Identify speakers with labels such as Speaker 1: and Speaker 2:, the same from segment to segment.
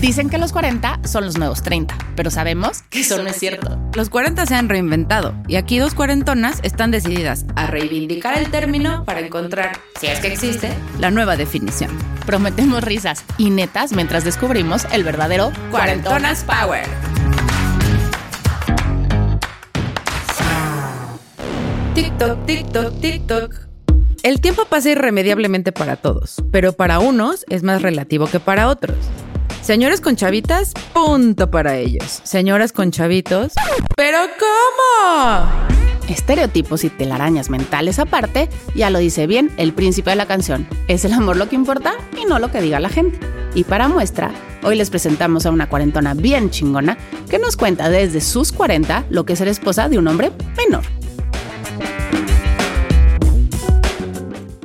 Speaker 1: Dicen que los 40 son los nuevos 30, pero sabemos que eso no es cierto.
Speaker 2: Los 40 se han reinventado y aquí dos cuarentonas están decididas a reivindicar el término para encontrar, si es que existe, la nueva definición.
Speaker 1: Prometemos risas y netas mientras descubrimos el verdadero
Speaker 2: Cuarentonas Power. TikTok, TikTok, TikTok. El tiempo pasa irremediablemente para todos, pero para unos es más relativo que para otros. Señores con chavitas, punto para ellos. Señoras con chavitos, ¿pero cómo?
Speaker 1: Estereotipos y telarañas mentales aparte, ya lo dice bien el príncipe de la canción. Es el amor lo que importa y no lo que diga la gente. Y para muestra, hoy les presentamos a una cuarentona bien chingona que nos cuenta desde sus 40 lo que es ser esposa de un hombre menor.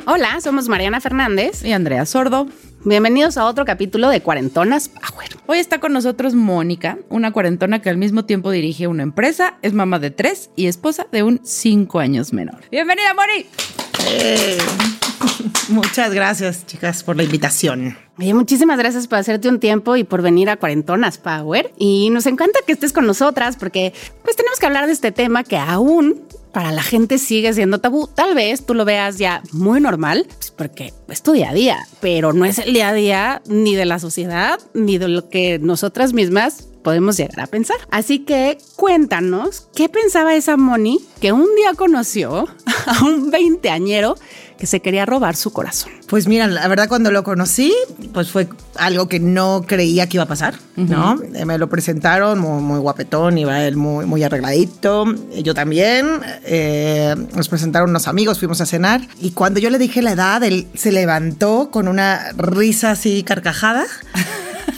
Speaker 1: Hola, somos Mariana Fernández
Speaker 2: y Andrea Sordo.
Speaker 1: Bienvenidos a otro capítulo de Cuarentonas Power.
Speaker 2: Hoy está con nosotros Mónica, una cuarentona que al mismo tiempo dirige una empresa, es mamá de tres y esposa de un cinco años menor. Bienvenida, Moni.
Speaker 3: Eh, muchas gracias, chicas, por la invitación.
Speaker 1: Oye, muchísimas gracias por hacerte un tiempo y por venir a Cuarentonas Power. Y nos encanta que estés con nosotras porque pues tenemos que hablar de este tema que aún para la gente sigue siendo tabú. Tal vez tú lo veas ya muy normal, pues porque es tu día a día, pero no es el día a día ni de la sociedad ni de lo que nosotras mismas podemos llegar a pensar. Así que cuéntanos qué pensaba esa Moni que un día conoció a un veinteañero que se quería robar su corazón.
Speaker 3: Pues mira, la verdad cuando lo conocí, pues fue algo que no creía que iba a pasar, ¿no? Eh, me lo presentaron muy, muy, guapetón, iba él muy, muy arregladito, yo también. Eh, nos presentaron unos amigos, fuimos a cenar y cuando yo le dije la edad, él se levantó con una risa así carcajada.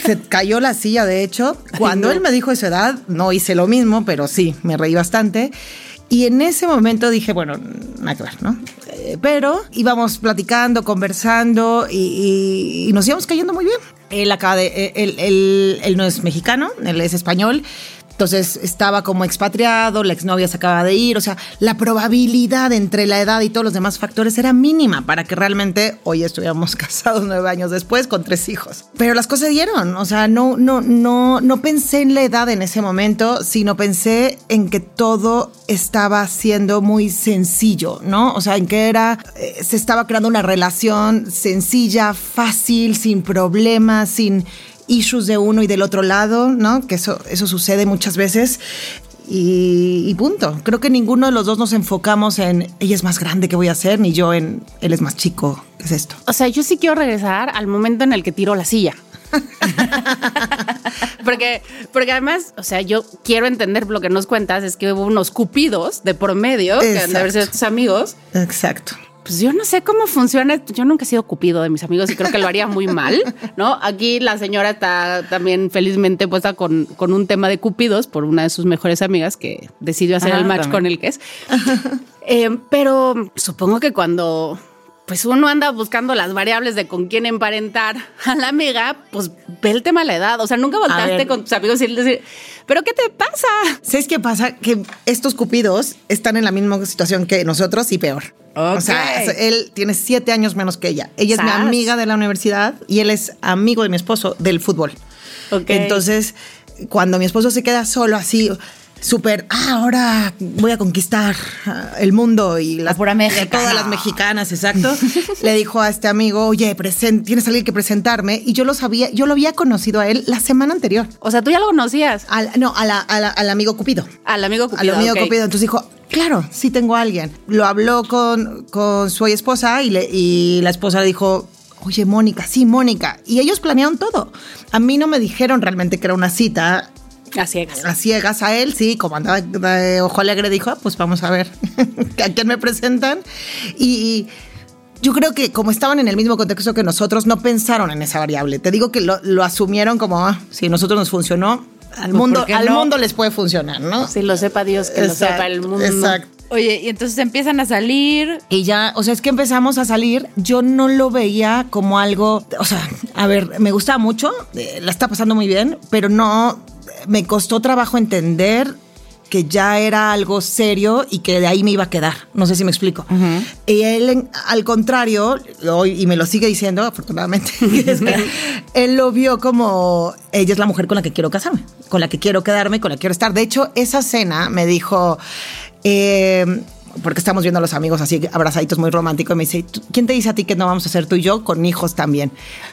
Speaker 3: Se cayó la silla, de hecho. Cuando él me dijo esa edad, no hice lo mismo, pero sí, me reí bastante. Y en ese momento dije, bueno, nada que ¿no? Eh, pero íbamos platicando, conversando y, y, nos íbamos cayendo muy bien. Él acaba de, él, él, él no es mexicano, él es español. Entonces estaba como expatriado, la exnovia se acaba de ir, o sea, la probabilidad entre la edad y todos los demás factores era mínima para que realmente hoy estuviéramos casados nueve años después con tres hijos. Pero las cosas dieron, o sea, no, no, no, no pensé en la edad en ese momento, sino pensé en que todo estaba siendo muy sencillo, ¿no? O sea, en que era, eh, se estaba creando una relación sencilla, fácil, sin problemas, sin issues de uno y del otro lado, ¿no? Que eso, eso sucede muchas veces. Y, y, punto. Creo que ninguno de los dos nos enfocamos en ella es más grande que voy a ser, ni yo en él es más chico. ¿Qué es esto?
Speaker 1: O sea, yo sí quiero regresar al momento en el que tiro la silla. porque, porque además, o sea, yo quiero entender lo que nos cuentas, es que hubo unos cupidos de promedio, Exacto. que han de haber sido tus amigos.
Speaker 3: Exacto
Speaker 1: pues yo no sé cómo funciona. Yo nunca he sido cupido de mis amigos y creo que lo haría muy mal, ¿no? Aquí la señora está también felizmente puesta con, con un tema de cupidos por una de sus mejores amigas que decidió hacer Ajá, el match también. con el que es. eh, pero supongo que cuando pues uno anda buscando las variables de con quién emparentar a la amiga, pues ve el tema de la edad. O sea, nunca voltaste con tus amigos y decir, ¿pero qué te pasa?
Speaker 3: ¿Sabes qué pasa? Que estos cupidos están en la misma situación que nosotros y peor. Okay. O sea, él tiene siete años menos que ella. Ella es mi amiga de la universidad y él es amigo de mi esposo del fútbol. Okay. Entonces, cuando mi esposo se queda solo así, súper, ah, ahora voy a conquistar el mundo y
Speaker 1: la pura
Speaker 3: todas las mexicanas, exacto. le dijo a este amigo, oye, present, tienes alguien que presentarme. Y yo lo sabía, yo lo había conocido a él la semana anterior.
Speaker 1: O sea, tú ya lo conocías.
Speaker 3: Al, no, a la, a la, al amigo Cupido.
Speaker 1: Al amigo Cupido.
Speaker 3: Al amigo
Speaker 1: okay.
Speaker 3: Cupido. Entonces dijo, claro, sí tengo a alguien. Lo habló con, con su esposa y, le, y la esposa le dijo, oye, Mónica, sí, Mónica. Y ellos planearon todo. A mí no me dijeron realmente que era una cita.
Speaker 1: A ciegas.
Speaker 3: A ciegas a él, sí, como andaba de ojo alegre, dijo, ah, pues vamos a ver a quién me presentan. Y yo creo que como estaban en el mismo contexto que nosotros, no pensaron en esa variable. Te digo que lo, lo asumieron como, ah, si a nosotros nos funcionó, al, mundo, al no? mundo les puede funcionar, ¿no?
Speaker 1: Si lo sepa Dios, que exacto, lo sepa el mundo.
Speaker 3: Exacto.
Speaker 2: Oye, y entonces empiezan a salir.
Speaker 3: Y ya, o sea, es que empezamos a salir. Yo no lo veía como algo. O sea, a ver, me gustaba mucho, eh, la está pasando muy bien, pero no. Me costó trabajo entender que ya era algo serio y que de ahí me iba a quedar. No sé si me explico. Y él, al contrario, hoy, y me lo sigue diciendo, afortunadamente, es que él lo vio como ella es la mujer con la que quiero casarme, con la que quiero quedarme, con la que quiero estar. De hecho, esa cena me dijo. Eh, porque estamos viendo a los amigos así abrazaditos muy románticos, y me dice, ¿quién te dice a ti que no vamos a hacer tú y yo con hijos también?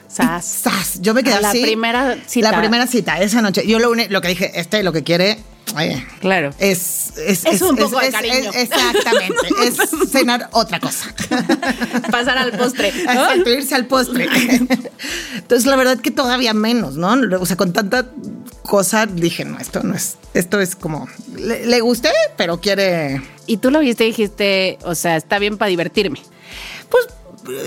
Speaker 1: Sas.
Speaker 3: Sas. Yo me quedé
Speaker 1: la
Speaker 3: así.
Speaker 1: primera cita.
Speaker 3: La primera cita, esa noche. Yo lo, uni- lo que dije, este lo que quiere, oye,
Speaker 2: Claro.
Speaker 3: es, es,
Speaker 1: Es un poco de cariño.
Speaker 3: exactamente, es cenar otra cosa.
Speaker 1: Pasar al postre, ¿no?
Speaker 3: Exacto, irse al postre. Entonces, la verdad que todavía menos, ¿no? O sea, con tanta cosa dije, no, esto no es, esto es como, le, le gusté, pero quiere,
Speaker 1: Y tú lo viste y dijiste, o sea, está bien para divertirme.
Speaker 3: pues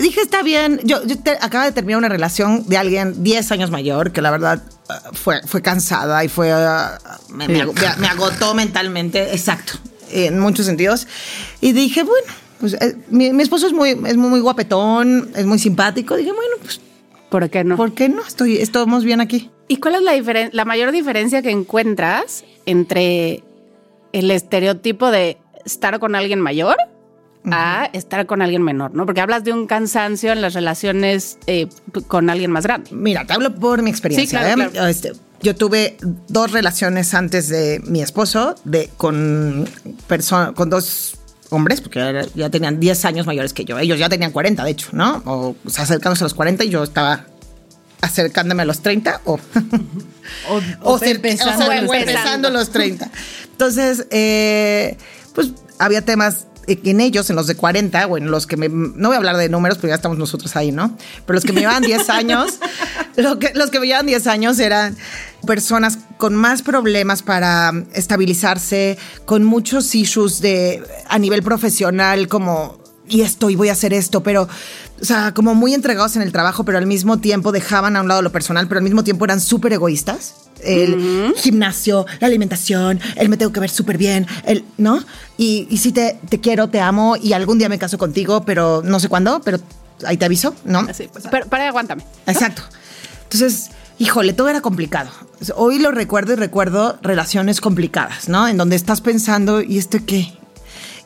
Speaker 3: dije, está bien. Yo, yo te- acaba de terminar una relación de alguien 10 años mayor, que la verdad ah, fue, fue cansada y fue. ah, me, me ag- me- me agotó mentalmente, exacto, en muchos sentidos. Y dije, bueno, pues eh, mi, mi esposo es muy, es muy, muy guapetón, es muy simpático. Dije, bueno, pues,
Speaker 1: ¿Por qué no?
Speaker 3: ¿por qué no? Estoy, estamos bien aquí.
Speaker 1: ¿Y cuál es la, diferen- la mayor diferencia que encuentras entre el estereotipo de estar con alguien mayor a estar con alguien menor, ¿no? Porque hablas de un cansancio en las relaciones eh, con alguien más grande.
Speaker 3: Mira, te hablo por mi experiencia.
Speaker 1: Sí, claro,
Speaker 3: ¿eh?
Speaker 1: claro.
Speaker 3: Este, yo tuve dos relaciones antes de mi esposo, de con con dos hombres, porque ya, ya tenían 10 años mayores que yo. Ellos ya tenían 40, de hecho, ¿no? O, o sea, acercándose a los 40 y yo estaba acercándome a los 30 o,
Speaker 2: O,
Speaker 3: o,
Speaker 2: empezando
Speaker 3: empezando los 30. Entonces, eh, pues había temas en ellos, en los de 40, o en los que me, no voy a hablar de números, porque ya estamos nosotros ahí, ¿no? Pero los que me llevaban 10 años, lo que, los que me llevaban 10 años eran personas con más problemas para estabilizarse, con muchos issues de, a nivel profesional, como y esto y voy a hacer esto, pero, o sea, como muy entregados en el trabajo, pero al mismo tiempo dejaban a un lado lo personal, pero al mismo tiempo eran súper egoístas. El gimnasio, la alimentación, el me tengo que ver súper bien, el, ¿no? Y, y sí te, te quiero, te amo y algún día me caso contigo, pero no sé cuándo, pero ahí te aviso, ¿no?
Speaker 1: Así, pero, pero aguántame.
Speaker 3: Exacto. Entonces, híjole, todo era complicado. Hoy lo recuerdo y recuerdo relaciones complicadas, ¿no? En donde estás pensando, ¿y esto qué?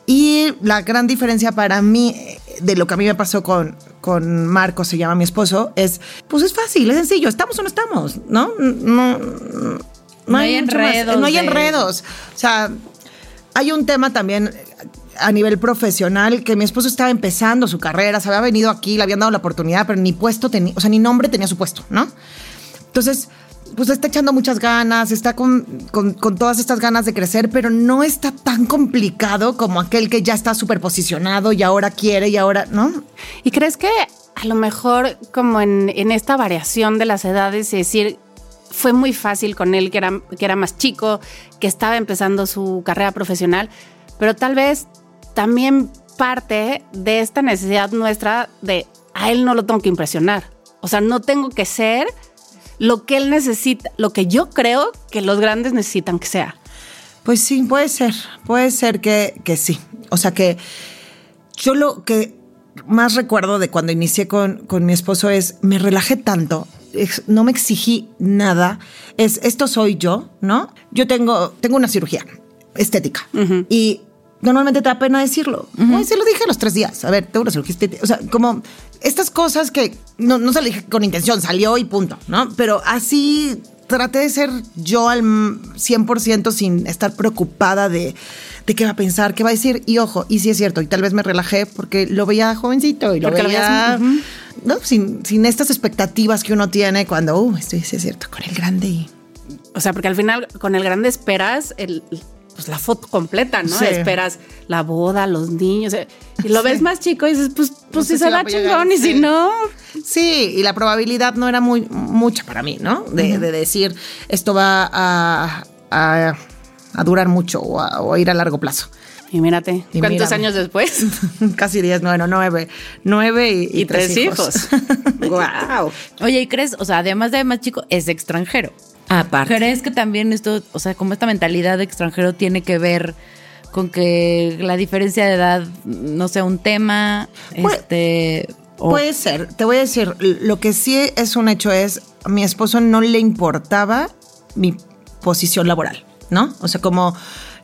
Speaker 3: Y la gran diferencia para mí de lo que a mí me pasó con, con Marco, se llama mi esposo, es, pues es fácil, es sencillo, estamos o no estamos, ¿no? No, no,
Speaker 2: No hay enredos
Speaker 3: No hay
Speaker 2: de-
Speaker 3: enredos. O sea, hay un tema también a nivel profesional que mi esposo estaba empezando su carrera, se había venido aquí, le habían dado la oportunidad, pero ni puesto tenía, o sea, ni nombre tenía su puesto, ¿no? Entonces, pues está echando muchas ganas, está con, con- todas estas ganas de crecer, pero no está tan complicado como aquel que ya está súper posicionado y ahora quiere y ahora, ¿no?
Speaker 1: ¿Y crees que a lo mejor como en, en esta variación de las edades, es decir, fue muy fácil con él que era, que era más chico, que estaba empezando su carrera profesional, pero tal vez también parte de esta necesidad nuestra de a él no lo tengo que impresionar. O sea, no tengo que ser lo que él necesita, lo que yo creo que los grandes necesitan que sea.
Speaker 3: Pues sí, puede ser, puede ser que, que sí. O sea que yo lo que más recuerdo de cuando inicié con, con mi esposo es, me relajé tanto, no me exigí nada, es, esto soy yo, ¿no? Yo tengo, tengo una cirugía estética y normalmente te da pena decirlo. Ay, se lo dije a los tres días, a ver, una cirugía estética, o sea, como estas cosas que no, no se lo dije con intención, salió y punto, ¿no? Pero así traté de ser yo al 100% sin estar preocupada de, de qué va a pensar, qué va a decir. Y ojo, y sí es cierto, y tal vez me relajé porque lo veía jovencito y lo
Speaker 1: Porque lo
Speaker 3: veía. ¿no? sin, sin estas expectativas que uno tiene cuando, uh, esto sí es cierto, con el grande y...
Speaker 1: O sea, porque al final con el grande esperas el, pues la foto completa, ¿no?
Speaker 3: Sí.
Speaker 1: Esperas la boda, los niños. eh, Y lo ves más chico y dices, pues, pues
Speaker 3: No sé
Speaker 1: si se
Speaker 3: va
Speaker 1: chingón y si no.
Speaker 3: Sí, y la probabilidad no era muy mucha para mí, ¿no? De, de decir, esto va a, a, a durar mucho o a, o a ir a largo plazo.
Speaker 1: Y mírate,
Speaker 3: Y
Speaker 1: ¿cuántos
Speaker 3: mírame.
Speaker 1: años después?
Speaker 3: Casi 10, bueno, nueve. Nueve y, y
Speaker 1: Y tres hijos.
Speaker 3: wow.
Speaker 2: Oye, ¿y crees, o sea, además de más chico, es extranjero?
Speaker 3: Aparte.
Speaker 2: ¿Crees que también esto, o sea, como esta mentalidad de extranjero tiene que ver con que la diferencia de edad no sea un tema?
Speaker 3: Pues-
Speaker 2: este. o-
Speaker 3: Puede ser, te voy a decir, lo que sí es un hecho es, a mi esposo no le importaba mi posición laboral, ¿no? O sea, como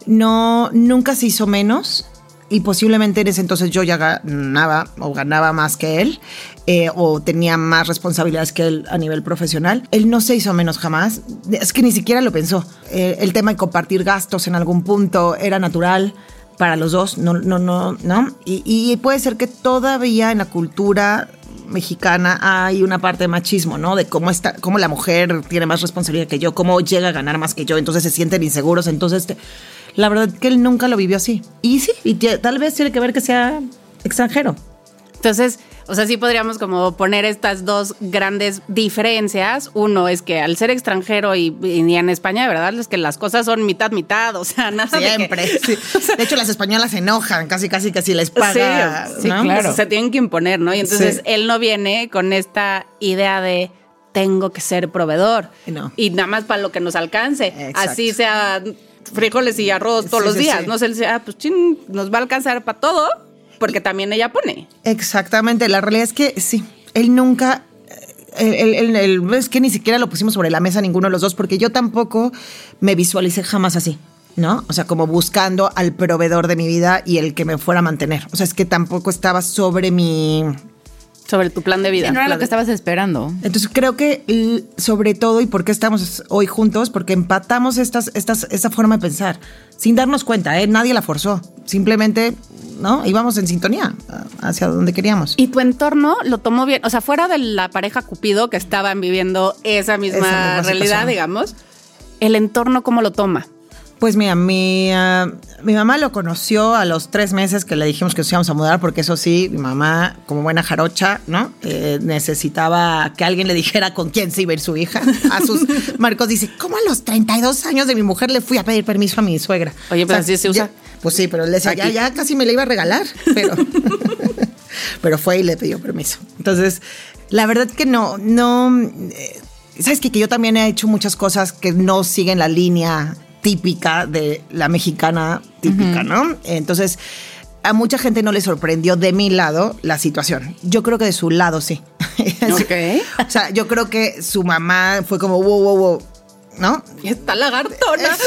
Speaker 3: no, nunca se hizo menos y posiblemente en ese entonces yo ya ganaba o ganaba más que él eh, o tenía más responsabilidades que él a nivel profesional. Él no se hizo menos jamás, es que ni siquiera lo pensó. Eh, el tema de compartir gastos en algún punto era natural para los dos, no, no, no, no. Y, y puede ser que todavía en la cultura mexicana hay una parte de machismo, ¿no? De cómo está, cómo la mujer tiene más responsabilidad que yo, cómo llega a ganar más que yo, entonces se sienten inseguros, entonces la verdad que él nunca lo vivió así. Y sí, y tal vez tiene que ver que sea extranjero.
Speaker 1: Entonces, o sea, sí podríamos como poner estas dos grandes diferencias. Uno es que al ser extranjero y, en España, de verdad, es que las cosas son mitad, mitad. O sea, nada
Speaker 3: Siempre. De, que, de hecho, las españolas se enojan casi, casi, casi les paga.
Speaker 1: Sí, claro. se tienen que imponer, ¿no? Y entonces él no viene con esta idea de tengo que ser proveedor. No. Y nada más para lo que nos alcance. Así sea frijoles y arroz todos los días. No sé, él dice, ah, pues chin, nos va a alcanzar para todo porque también ella pone.
Speaker 3: Exactamente, la realidad es que sí, él nunca el, es que ni siquiera lo pusimos sobre la mesa ninguno de los dos, porque yo tampoco me visualicé jamás así, ¿no? O sea, como buscando al proveedor de mi vida y el que me fuera a mantener. O sea, es que tampoco estaba sobre mi
Speaker 1: sobre tu plan de vida.
Speaker 2: no era lo que estabas esperando.
Speaker 3: Entonces creo que sobre todo y por qué estamos hoy juntos, porque empatamos estas, estas, esta forma de pensar, sin darnos cuenta, ¿eh? nadie la forzó, simplemente, ¿no? Íbamos en sintonía hacia donde queríamos.
Speaker 1: Y tu entorno lo tomó bien, o sea, fuera de la pareja Cupido que estaban viviendo esa misma realidad, digamos, el entorno cómo lo toma.
Speaker 3: Pues mira, mi, ah, mi mamá lo conoció a los tres meses que le dijimos que nos íbamos a mudar, porque eso sí, mi mamá, como buena jarocha, ¿no? Eh, necesitaba que alguien le dijera con quién se iba a ir su hija. A sus Marcos dice, ¿cómo a los 32 años de mi mujer le fui a pedir permiso a mi suegra?
Speaker 1: Oye, pero así se usa.
Speaker 3: pues sí, pero le decía, ya, ya casi me la iba a regalar, pero, pero fue y le pidió permiso. Entonces, la verdad que no, no... Eh, Sabes que, que yo también he hecho muchas cosas que no siguen la línea típica de la mexicana típica, ¿no? Entonces, a mucha gente no le sorprendió de mi lado la situación. Yo creo que de su lado sí.
Speaker 1: Ok.
Speaker 3: o sea, yo creo que su mamá fue como, wow, wow, wow ¿no?
Speaker 1: Y esta lagartona.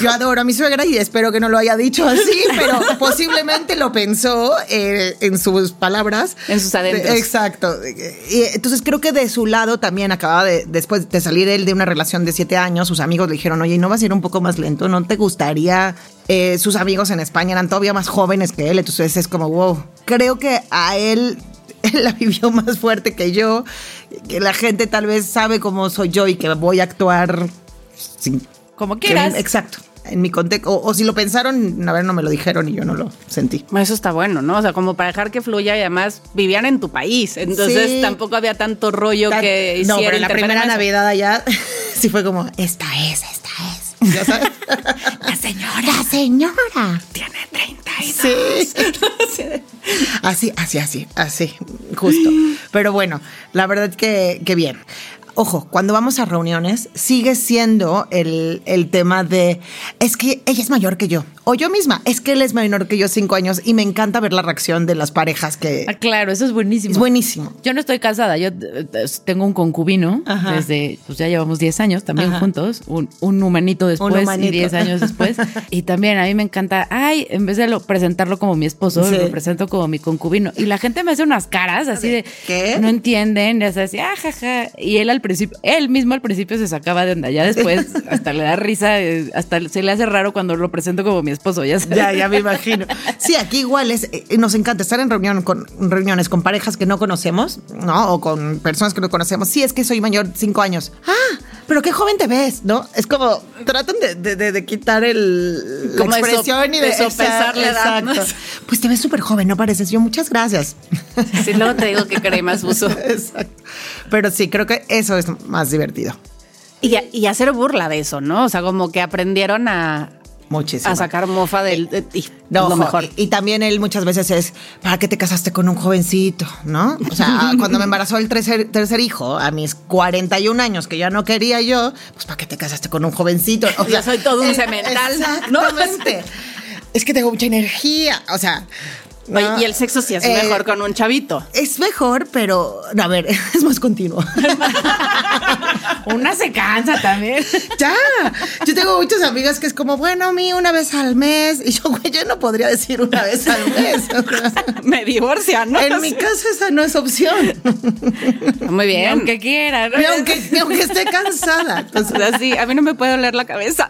Speaker 3: Yo adoro a mi suegra y espero que no lo haya dicho así, pero posiblemente lo pensó eh, en sus palabras.
Speaker 1: En sus adentros.
Speaker 3: Exacto. Y entonces creo que de su lado también acababa de, después de salir él de una relación de siete años, sus amigos le dijeron, oye, ¿no vas a ir un poco más lento? ¿No te gustaría? Eh, sus amigos en España eran todavía más jóvenes que él, entonces es como, wow. Creo que a él él la vivió más fuerte que yo, que la gente tal vez sabe cómo soy yo y que voy a actuar sin,
Speaker 1: como quieras.
Speaker 3: exacto. En mi contexto, o, si lo pensaron, a ver, no me lo dijeron y yo no lo sentí.
Speaker 1: Eso está bueno, ¿no? O sea, como para dejar que fluya y además vivían en tu país. Entonces tampoco había tanto rollo que hiciera.
Speaker 3: No, pero la primera Navidad allá sí fue como, esta es, esta es. ¿Ya sabes?
Speaker 1: la señora.
Speaker 3: La señora.
Speaker 1: Tiene 32.
Speaker 3: Sí. así, así, así, así, justo. Pero bueno, la verdad que, que bien ojo, cuando vamos a reuniones, sigue siendo el, el, tema de, es que ella es mayor que yo, o yo misma, es que él es menor que yo cinco años y me encanta ver la reacción de las parejas que...
Speaker 2: Ah, claro, eso es buenísimo.
Speaker 3: Es buenísimo.
Speaker 2: Yo no estoy casada, yo eh, tengo un concubino desde, pues ya llevamos 10 años también juntos, un, un, humanito después y 10 años después. y también a mí me encanta, ay, en vez de lo, presentarlo como mi esposo, lo presento como mi concubino. Y la gente me hace unas caras así de... ¿Qué? No entienden, ya sabes, ah, jaja. Y él al principio, él mismo al principio se sacaba de onda, ya después hasta le da risa, eh, hasta se le hace raro cuando lo presento como mi esposo, ya
Speaker 3: Ya, ya me imagino. Sí, aquí igual es, eh, nos encanta estar en reunión con, reuniones con parejas que no conocemos, ¿no? O con personas que no conocemos. Sí, es que soy mayor cinco años. Ah, pero qué joven te ves, ¿no? Es como, tratan de, de, quitar el,
Speaker 1: como la expresión y de, sopesarle edad.
Speaker 3: Pues te ves súper joven, ¿no pareces? Yo, muchas gracias.
Speaker 1: Sí, luego te digo que cremas uso.
Speaker 3: Exacto. Pero sí, creo que eso es más divertido.
Speaker 1: Y, y hacer burla de eso, ¿no? O sea, como que aprendieron a,
Speaker 3: Muchísimo.
Speaker 1: A sacar mofa del.
Speaker 3: y, lo mejor. Y, también él muchas veces es, ¿para qué te casaste con un jovencito? ¿No? O sea, cuando me embarazó el tercer, tercer hijo, a mis 41 años, que ya no quería yo, pues ¿para qué te casaste con un jovencito?
Speaker 1: O sea, soy todo un eh, cemental.
Speaker 3: Exactamente. es que tengo mucha energía. O sea,
Speaker 1: y el sexo sí es mejor eh, con un chavito.
Speaker 3: Es mejor, pero a ver, es más continuo.
Speaker 2: Una se cansa también.
Speaker 3: Ya. Yo tengo muchas amigas que es como, bueno, a mí una vez al mes. Y yo, güey, yo no podría decir una vez al mes.
Speaker 1: Me divorcian, ¿no?
Speaker 3: En mi caso esa no es opción.
Speaker 1: Muy bien.
Speaker 2: Aunque quiera, ¿no?
Speaker 3: Ni aunque, ni aunque esté cansada. Entonces,
Speaker 1: Así, a mí no me puede doler la cabeza.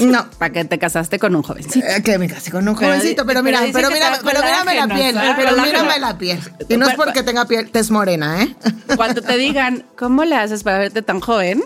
Speaker 3: no.
Speaker 1: ¿Para qué te casaste con un jovencito?
Speaker 3: Eh, que me casé con un jovencito, pero
Speaker 2: pero
Speaker 3: mira, pero
Speaker 2: que
Speaker 3: mira, pero mírame la piel, pero mírame la piel. Y no es porque tenga piel tez morena, ¿eh?
Speaker 1: Cuando te digan, ¿cómo le haces para verte tan joven?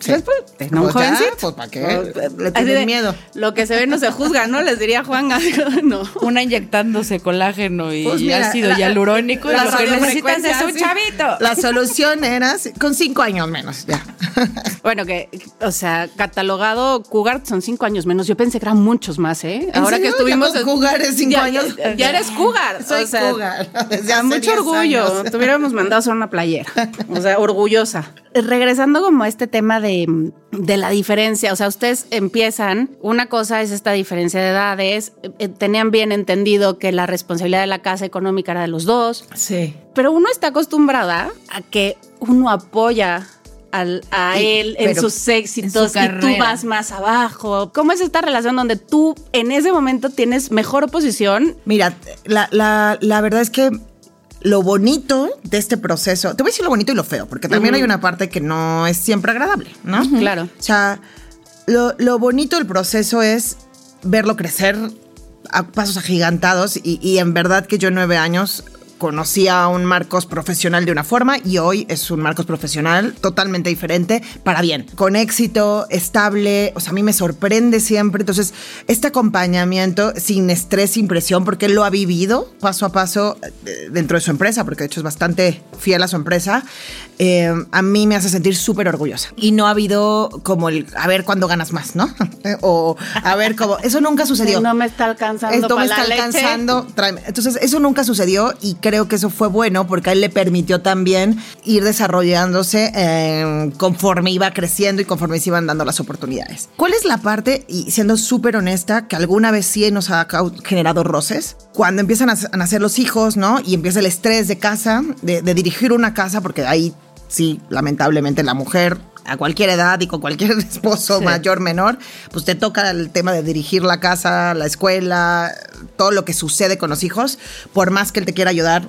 Speaker 3: Sí.
Speaker 1: Pues, pues, ten un jovencito.
Speaker 3: pues, ¿para qué?
Speaker 1: Pues,
Speaker 3: Le
Speaker 1: así
Speaker 3: tienen
Speaker 1: de,
Speaker 3: miedo.
Speaker 1: Lo que se ve no se juzga, ¿no? Les diría Juan. no.
Speaker 2: Una inyectándose colágeno y
Speaker 3: Pues mira,
Speaker 2: ácido
Speaker 3: la-
Speaker 2: hialurónico. y
Speaker 3: la
Speaker 2: lo que necesitas es un chavito.
Speaker 3: La solución era con cinco años menos, ya.
Speaker 1: Bueno, que, o sea, catalogado Cougar son cinco años menos. Yo pensé que eran muchos más, ¿eh?
Speaker 3: ¿En
Speaker 1: Ahora que estuvimos.
Speaker 3: ¿Ya con Cougar es cinco
Speaker 1: Ya-
Speaker 3: años?
Speaker 1: Ya, ya eres Cougar.
Speaker 3: Soy
Speaker 1: o sea,
Speaker 3: cougar desde
Speaker 1: a
Speaker 3: hace
Speaker 1: mucho
Speaker 3: 10
Speaker 1: orgullo.
Speaker 3: años.
Speaker 1: Te hubiéramos mandado a hacer una playera. O sea, orgullosa. Regresando como a este tema de, de la diferencia, o sea, ustedes empiezan, una cosa es esta diferencia de edades, eh, tenían bien entendido que la responsabilidad de la casa económica era de los dos,
Speaker 3: Sí.
Speaker 1: pero uno está acostumbrada a que uno apoya al- a
Speaker 3: Y-
Speaker 1: él en sus éxitos
Speaker 2: en su
Speaker 1: y tú vas más abajo. ¿Cómo es esta relación donde tú en ese momento tienes mejor posición?
Speaker 3: Mira, la, la, la verdad es que lo bonito de este proceso, te voy a decir lo bonito y lo feo, porque también hay una parte que no es siempre agradable, ¿no?
Speaker 1: Claro.
Speaker 3: O sea, lo, lo bonito del proceso es verlo crecer a pasos agigantados y, y en verdad que yo en nueve años conocí a un Marcos profesional de una forma y hoy es un Marcos profesional totalmente diferente para bien, con éxito, estable, o sea, a mí me sorprende siempre, entonces este acompañamiento sin estrés, sin presión, porque él lo ha vivido paso a paso eh, dentro de su empresa, porque de hecho es bastante fiel a su empresa, eh, a mí me hace sentir súper orgullosa. Y no ha habido como el, a ver cuándo ganas más, ¿no? o a ver cómo, eso nunca sucedió.
Speaker 1: No me está alcanzando
Speaker 3: Esto me está
Speaker 1: la leche.
Speaker 3: alcanzando, tráeme. Entonces, eso nunca sucedió y creo que eso fue bueno porque a él le permitió también ir desarrollándose eh, conforme iba creciendo y conforme se iban dando las oportunidades. ¿Cuál es la parte, y siendo súper honesta, que alguna vez sí nos ha generado roces? Cuando empiezan a, nacer los hijos, ¿no? Y empieza el estrés de casa, de dirigir una casa, porque ahí sí, lamentablemente la mujer a cualquier edad y con cualquier esposo
Speaker 2: Sí.
Speaker 3: mayor, menor, pues te toca el tema de dirigir la casa, la escuela, todo lo que sucede con los hijos, por más que él te quiera ayudar,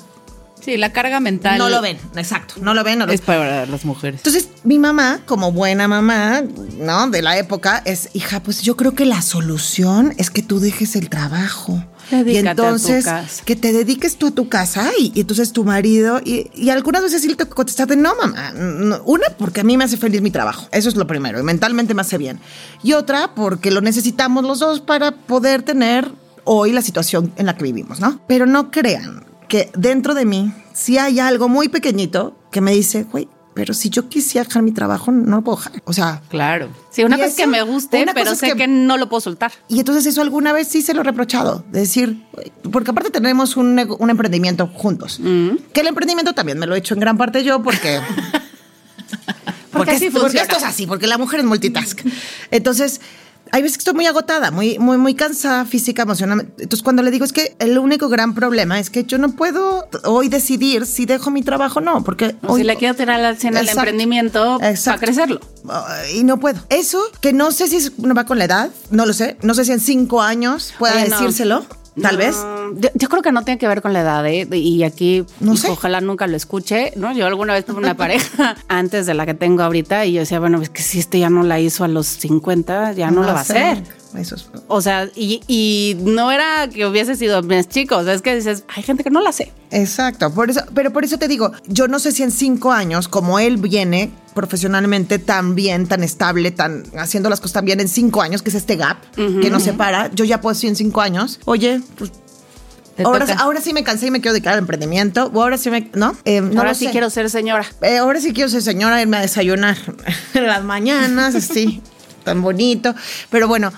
Speaker 2: Sí, la carga mental.
Speaker 3: no lo ven, exacto, no lo ven. No lo-
Speaker 2: Es para las mujeres.
Speaker 3: Entonces, mi mamá, como buena mamá, ¿no? De la época, es, hija, pues yo creo que la solución es que tú dejes el trabajo.
Speaker 1: Dedícate
Speaker 3: y entonces, que te dediques tú a tu casa y, y entonces tu marido. Y, y algunas veces sí contestar de no, mamá. no". Una, porque a mí me hace feliz mi trabajo. Eso es lo primero. Y mentalmente me hace bien. Y otra, porque lo necesitamos los dos para poder tener hoy la situación en la que vivimos, ¿no? Pero no crean que dentro de mí sí hay algo muy pequeñito que me dice, güey, pero si yo quisiera dejar mi trabajo, no lo puedo dejar. O sea,
Speaker 2: Claro.
Speaker 1: Sí, una cosa es que me guste, pero sé
Speaker 3: que-
Speaker 1: que... no lo puedo soltar.
Speaker 3: y entonces eso alguna vez sí se lo he reprochado, de decir, porque aparte tenemos un, un emprendimiento juntos, que el emprendimiento también me lo he hecho en gran parte yo porque... porque,
Speaker 1: así
Speaker 3: esto es así, porque la mujer es multitask. Entonces, hay veces que estoy muy agotada, muy, muy, muy cansada física, emocionalmente. Entonces, cuando le digo es que el único gran problema es que yo no puedo hoy decidir si dejo mi trabajo o no, porque
Speaker 1: O
Speaker 3: hoy
Speaker 1: si le quiero tirar al al
Speaker 3: Exacto.
Speaker 1: emprendimiento para crecerlo.
Speaker 3: Y no puedo. Eso, que no sé si no va con la edad, no lo sé. No sé si en cinco años pueda
Speaker 1: no.
Speaker 3: Tal
Speaker 1: No,
Speaker 3: vez.
Speaker 1: Yo, yo creo que no tiene que ver con la edad, ¿eh? Y aquí
Speaker 3: No sé.
Speaker 1: ojalá nunca lo escuche, ¿no? Yo alguna vez tuve una pareja antes de la que tengo ahorita y yo decía, bueno, es que si este ya no la hizo a los 50, ya no, la va a hacer.
Speaker 3: Eso es-
Speaker 1: O sea, y, y no era que hubiese sido más chico, o sea, es que dices, hay gente que no la hace.
Speaker 3: Exacto, por eso, pero por eso te digo, yo no sé si en cinco años, como él viene profesionalmente tan bien, tan estable, tan haciendo las cosas tan bien en cinco años, que es este gap que nos separa, yo ya puedo decir en cinco años, oye, pues ahora, ahora sí me cansé y me quiero dedicar al emprendimiento, o ahora sí me, ¿no? Eh, no
Speaker 1: Ahora sí
Speaker 3: sé.
Speaker 1: quiero ser señora.
Speaker 3: Eh, ahora sí quiero ser señora, irme a desayunar en las mañanas, así, tan bonito. Pero bueno,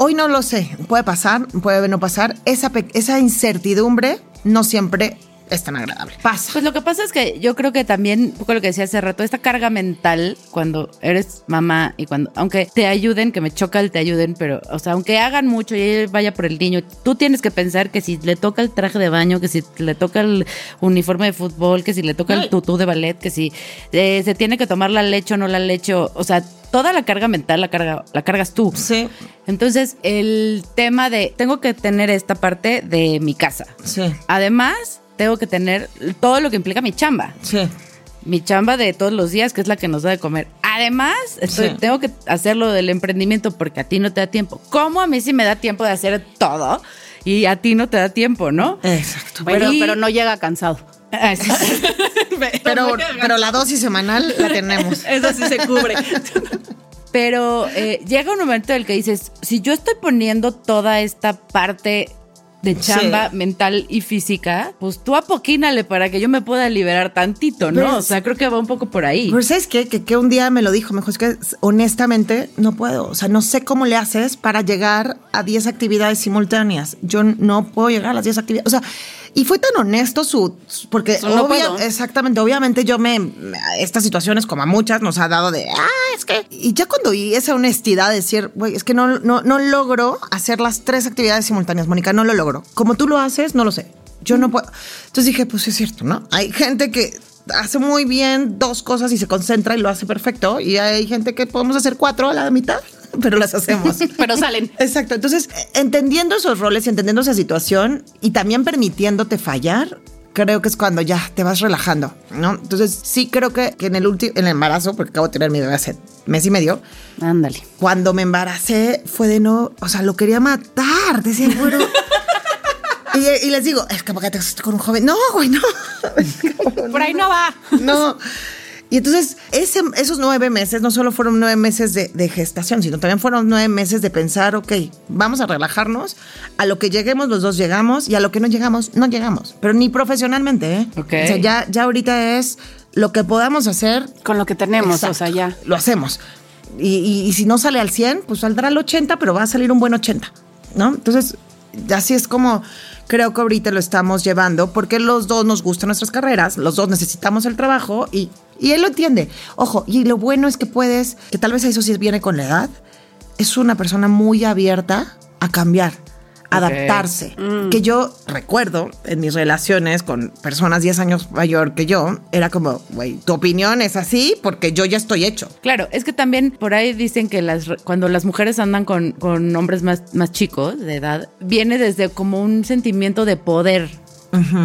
Speaker 3: hoy no lo sé. Puede pasar, puede no pasar. Esa, esa incertidumbre no siempre es tan agradable. Pasa.
Speaker 2: Pues lo que pasa es que yo creo que también, un poco lo que decía hace rato, esta carga mental cuando eres mamá y cuando, aunque te ayuden, que me choca el te ayuden, pero, o sea, aunque hagan mucho y él vaya por el niño, tú tienes que pensar que si le toca el traje de baño, que si le toca el uniforme de fútbol, que si le toca el tutú de ballet, que si eh, se tiene que tomar la leche o no la leche, o, o sea, toda la carga mental la, carga, la cargas tú.
Speaker 3: Sí.
Speaker 2: Entonces, el tema de tengo que tener esta parte de mi casa.
Speaker 3: Sí.
Speaker 2: Además, tengo que tener todo lo que implica mi chamba.
Speaker 3: Sí.
Speaker 2: Mi chamba de todos los días, que es la que nos da de comer. Además, estoy-
Speaker 3: Sí.
Speaker 2: tengo que hacer lo del emprendimiento porque a ti no te da tiempo. ¿Cómo a mí sí me da tiempo de hacer todo y a ti no te da tiempo, no?
Speaker 3: Exacto.
Speaker 1: Pero,
Speaker 2: Y-
Speaker 1: pero no llega cansado.
Speaker 2: Ah, sí.
Speaker 3: Pero, pero la dosis semanal la tenemos.
Speaker 1: Eso sí se cubre.
Speaker 2: Pero eh, llega un momento en el que dices, si yo estoy poniendo toda esta parte de chamba
Speaker 3: Sí.
Speaker 2: mental y física, pues tú apoquínale para que yo me pueda liberar tantito, ¿no?
Speaker 3: Pues-
Speaker 2: o sea, creo que va un poco por ahí.
Speaker 3: Pero ¿sabes qué? Que, que un día me lo dijo, me dijo, es que honestamente no puedo. O sea, no sé cómo le haces para llegar a 10 actividades simultáneas. Yo no puedo llegar a las 10 actividades. O sea, y fue tan honesto su... Porque
Speaker 1: no
Speaker 3: obvia- exactamente, obviamente yo me... me- Estas situaciones, como a muchas, nos ha dado de... Ah, es que... Y ya cuando oí esa honestidad de decir, güey, es que no, no, no logro hacer las tres actividades simultáneas, Mónica, no lo logro. Como tú lo haces, no lo sé. Yo no puedo. Entonces dije, pues es cierto, ¿no? Hay gente que hace muy bien dos cosas y se concentra y lo hace perfecto. Y hay gente que podemos hacer cuatro a la mitad, pero las hacemos.
Speaker 1: Pero salen.
Speaker 3: Exacto. Entonces, entendiendo esos roles y entendiendo esa situación y también permitiéndote fallar, creo que es cuando ya te vas relajando, ¿no? Entonces, sí creo que, que en el último, en el embarazo, porque acabo de tener mi bebé hace mes y medio,
Speaker 1: Ándale.
Speaker 3: cuando me embaracé fue de no, o sea, lo quería matar, decía, bueno. y, y les digo, es que ¿para te con un joven? No, güey, no.
Speaker 1: Por ahí no va.
Speaker 3: No. Y entonces, ese- esos nueve meses no solo fueron nueve meses de, de gestación, sino también fueron nueve meses de pensar, ok, vamos a relajarnos, a lo que lleguemos los dos llegamos y a lo que no llegamos, no llegamos. Pero ni profesionalmente, ¿eh?
Speaker 2: Ok.
Speaker 3: O sea, ya, ya ahorita es lo que podamos hacer.
Speaker 1: Con lo que tenemos,
Speaker 3: Exacto,
Speaker 1: o sea, ya.
Speaker 3: Lo hacemos. Y, y- y si no sale al 100, pues saldrá al 80, pero va a salir un buen 80, ¿no? Entonces, así es como creo que ahorita lo estamos llevando, porque los dos nos gustan nuestras carreras, los dos necesitamos el trabajo y, y él lo entiende. Ojo, y lo bueno es que puedes, que tal vez eso sí viene con la edad, es una persona muy abierta a cambiar, adaptarse. Que yo recuerdo en mis relaciones con personas 10 años mayor que yo, era como, güey, tu opinión es así porque yo ya estoy hecho.
Speaker 2: Claro, es que también por ahí dicen que las cuando las mujeres andan con, con hombres más, más chicos de edad, viene desde como un sentimiento de poder.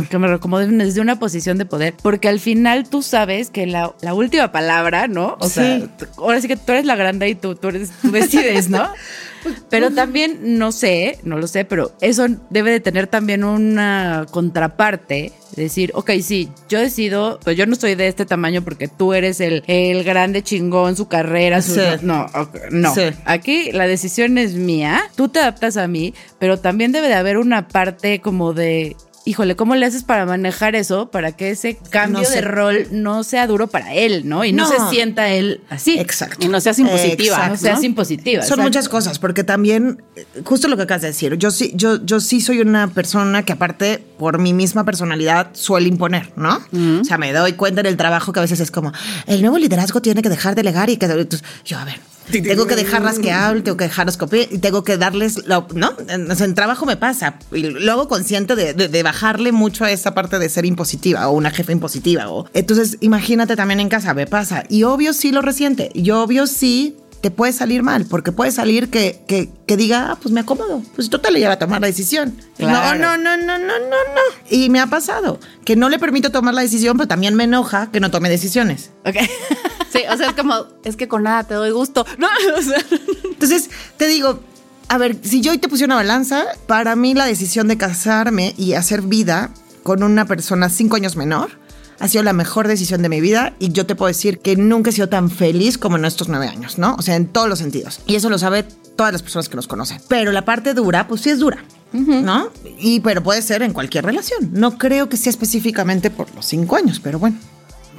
Speaker 2: Que me como de- desde una posición de poder, porque al final tú sabes que la, la última palabra, ¿no? O
Speaker 3: Sí.
Speaker 2: sea, ahora sí que tú eres la grande y tú, tú, eres, tú decides, ¿no? Pero también, no sé, no lo sé, pero eso debe de tener también una contraparte. Decir, ok, sí, yo decido, pues yo no soy de este tamaño porque tú eres el, el grande chingón, su carrera, su...
Speaker 3: Sí.
Speaker 2: No, ok, no.
Speaker 3: Sí.
Speaker 2: Aquí la decisión es mía, tú te adaptas a mí, pero también debe de haber una parte como de... Híjole, ¿cómo le haces para manejar eso? Para que ese cambio
Speaker 3: No sé.
Speaker 2: de rol no sea duro para él, ¿no? Y no,
Speaker 3: No.
Speaker 2: se sienta él así.
Speaker 3: Exacto.
Speaker 1: Y no seas impositiva.
Speaker 3: Exacto.
Speaker 2: No seas
Speaker 1: ¿no?
Speaker 2: impositiva.
Speaker 3: Son
Speaker 2: exacto.
Speaker 3: muchas cosas, porque también, eh, justo lo que acabas de decir, yo sí, yo, yo sí soy una persona que aparte, por mi misma personalidad, suele imponer, ¿no? O sea, me doy cuenta en el trabajo que a veces es como, el nuevo liderazgo tiene que dejar de delegar y que... yo, a ver, tengo que dejarlas que hablen, tengo que dejarlas copiar y tengo que darles, lo- ¿no? En, o sea, en trabajo me pasa y luego consciente de, de- de bajarle mucho a esa parte de ser impositiva o una jefa impositiva. O, entonces, imagínate también en casa, me pasa. Y obvio sí lo resiente y obvio sí te puede salir mal, porque puede salir que, que, que diga, ah, pues me acomodo, pues total le lleva a tomar la decisión.
Speaker 2: Claro.
Speaker 3: No, no, no, no, no, no, no. Y me ha pasado que no le permito tomar la decisión, pero también me enoja que no tome decisiones.
Speaker 2: Ok.
Speaker 1: O sea, es como, es que con nada te doy gusto. No, o sea,
Speaker 3: Entonces, te digo, a ver, si yo hoy te puse una balanza, para mí la decisión de casarme y hacer vida con una persona cinco años menor ha sido la mejor decisión de mi vida y yo te puedo decir que nunca he sido tan feliz como en estos nueve años, ¿no? O sea, en todos los sentidos. Y eso lo sabe todas las personas que nos conocen. Pero la parte dura, pues sí es dura. ¿No? Y pero puede ser en cualquier relación. No creo que sea específicamente por los cinco años, pero bueno.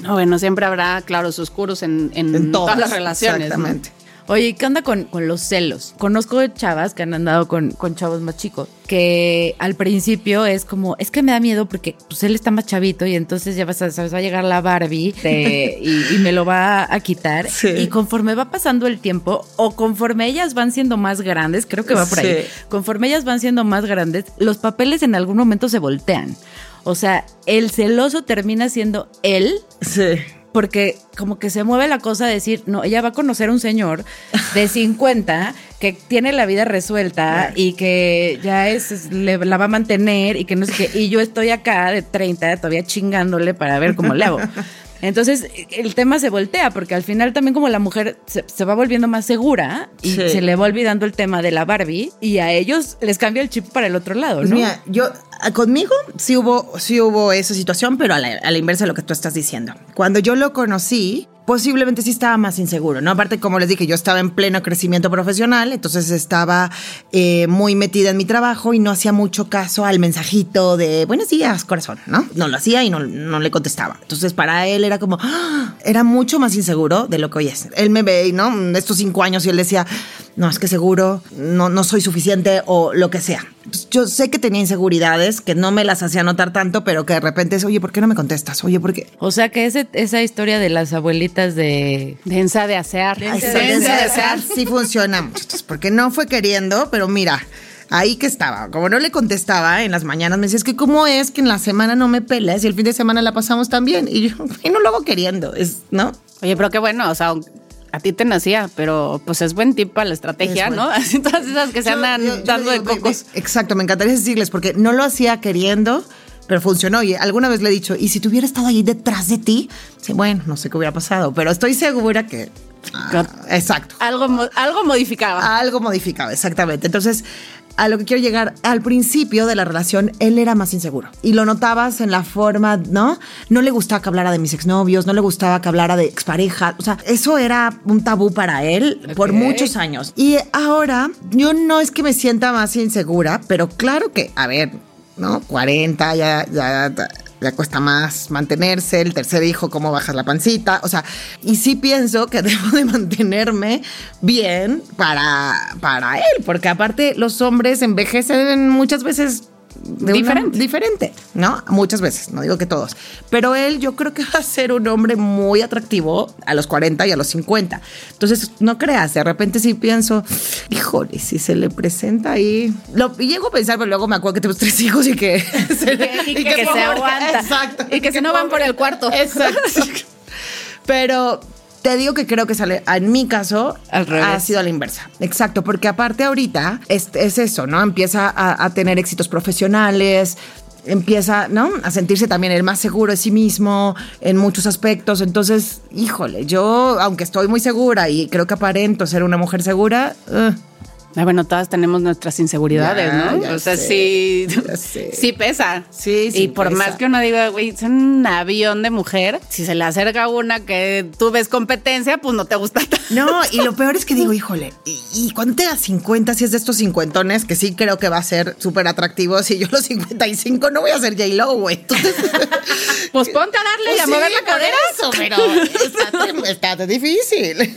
Speaker 1: No, bueno, siempre habrá claros oscuros en, en,
Speaker 3: En
Speaker 1: todas
Speaker 3: todas,
Speaker 1: las relaciones. ¿no?
Speaker 3: exactamente.
Speaker 2: Oye, ¿qué onda con, con los celos? Conozco chavas que han andado con, con chavos más chicos, que al principio es como, es que me da miedo porque pues él está más chavito y entonces ya vas a, sabes, va a llegar la Barbie te- y, y me lo va a quitar.
Speaker 3: Sí.
Speaker 2: Y conforme va pasando el tiempo o conforme ellas van siendo más grandes, creo que va por ahí,
Speaker 3: Sí.
Speaker 2: conforme ellas van siendo más grandes, los papeles en algún momento se voltean. O sea, el celoso termina siendo él
Speaker 3: Sí.
Speaker 2: porque como que se mueve la cosa de decir, no, ella va a conocer a un señor de 50 que tiene la vida resuelta y que ya es, le- la va a mantener y que no sé qué, y yo estoy acá de 30 todavía chingándole para ver cómo le hago. Entonces el tema se voltea porque al final también como la mujer se, se va volviendo más segura y
Speaker 3: Sí.
Speaker 2: se le va olvidando el tema de la Barbie y a ellos les cambia el chip para el otro lado,
Speaker 3: Pues
Speaker 2: ¿no?
Speaker 3: mira, yo a- conmigo sí hubo, sí hubo esa situación, pero a la, a la inversa de lo que tú estás diciendo. Cuando yo lo conocí, posiblemente sí estaba más inseguro, ¿no? Aparte, como les dije, yo estaba en pleno crecimiento profesional, entonces estaba eh, muy metida en mi trabajo y no hacía mucho caso al mensajito de buenos días, corazón, ¿no? No lo hacía y no, no le contestaba. Entonces, para él era como, ¡ah! era mucho más inseguro de lo que hoy es. Él me ve, ¿no? Estos cinco años y él decía, no, es que seguro no, no soy suficiente o lo que sea. Yo sé que tenía inseguridades, que no me las hacía notar tanto, pero que de repente es, oye, ¿por qué no me contestas? Oye, ¿por qué?
Speaker 2: O sea que ese, esa historia de las abuelitas de
Speaker 1: Densa de asear. Densa de asear.
Speaker 3: sí funciona, muchachos, porque no fue queriendo, pero mira, ahí que estaba. Como no le contestaba en las mañanas, me decía, es que cómo es que en la semana no me pelas y el fin de semana la pasamos tan bien. Y yo, y no lo hago queriendo, es, ¿no?
Speaker 1: Oye, pero qué bueno, o sea, a ti te nacía, pero pues es buen tip para la estrategia,
Speaker 3: Es bueno.
Speaker 1: ¿no? Así todas esas que se
Speaker 3: Yo-
Speaker 1: andan
Speaker 3: yo- yo
Speaker 1: dando de
Speaker 3: digo, ve-
Speaker 1: cocos.
Speaker 3: ve- Exacto, me encantaría decirles porque no lo hacía queriendo, pero funcionó. Y alguna vez le he dicho, ¿y si tuviera estado ahí detrás de ti? Sí, bueno, no sé qué hubiera pasado, pero estoy segura que... ah, exacto.
Speaker 1: Algo, algo modificaba.
Speaker 3: Algo modificado, exactamente. Entonces, a lo que quiero llegar, al principio de la relación, él era más inseguro. Y lo notabas en la forma, ¿no? No le gustaba que hablara de mis exnovios, no le gustaba que hablara de expareja. O sea, eso era un tabú para él por muchos años. Y ahora, yo no es que me sienta más insegura, pero claro que, a ver, ¿no? 40, ya, ya, ya cuesta más mantenerse, el tercer hijo, cómo bajas la pancita, o sea, y sí pienso que debo de mantenerme bien para, para él, porque aparte los hombres envejecen muchas veces de una-
Speaker 1: Diferente.
Speaker 3: diferente, ¿no? Muchas veces, no digo que todos. Pero él yo creo que va a ser un hombre muy atractivo a los 40 y a los 50. Entonces, no creas, de repente sí pienso, híjole, si se le presenta ahí. Lo y llego a pensar, pero luego me acuerdo que tenemos tres hijos y que,
Speaker 1: Y que, se
Speaker 3: pobre-
Speaker 1: aguanta.
Speaker 3: Exacto.
Speaker 1: Y que si no van por el cuarto.
Speaker 3: Exacto. Pero te digo que creo que sale, en mi caso,
Speaker 2: Al revés.
Speaker 3: ha sido a la inversa. Exacto, porque aparte ahorita es, es eso, ¿no? Empieza a, a tener éxitos profesionales. Empieza, ¿no? A sentirse también el más seguro de sí mismo en muchos aspectos. Entonces, híjole, yo, aunque estoy muy segura y creo que aparento ser una mujer segura, eh,
Speaker 1: Ah, bueno, todas tenemos nuestras inseguridades,
Speaker 3: Ya,
Speaker 1: ¿no?
Speaker 3: ya
Speaker 1: o sea,
Speaker 3: sé,
Speaker 1: sí, sí pesa.
Speaker 3: Sí, sí
Speaker 1: Y por
Speaker 3: pesa.
Speaker 1: más que uno diga, güey, es un avión de mujer, si se le acerca una que tú ves competencia, pues no te gusta tanto.
Speaker 3: No, y lo peor es que digo, híjole, y, y cuando tengas 50, si es de estos cincuentones, que sí creo que va a ser súper atractivo, si yo los 55 no voy a ser J-Lo, güey. Entonces,
Speaker 1: Pues ponte a darle y a
Speaker 3: Pues
Speaker 1: mover la cadera.
Speaker 3: eso, pero está, está difícil.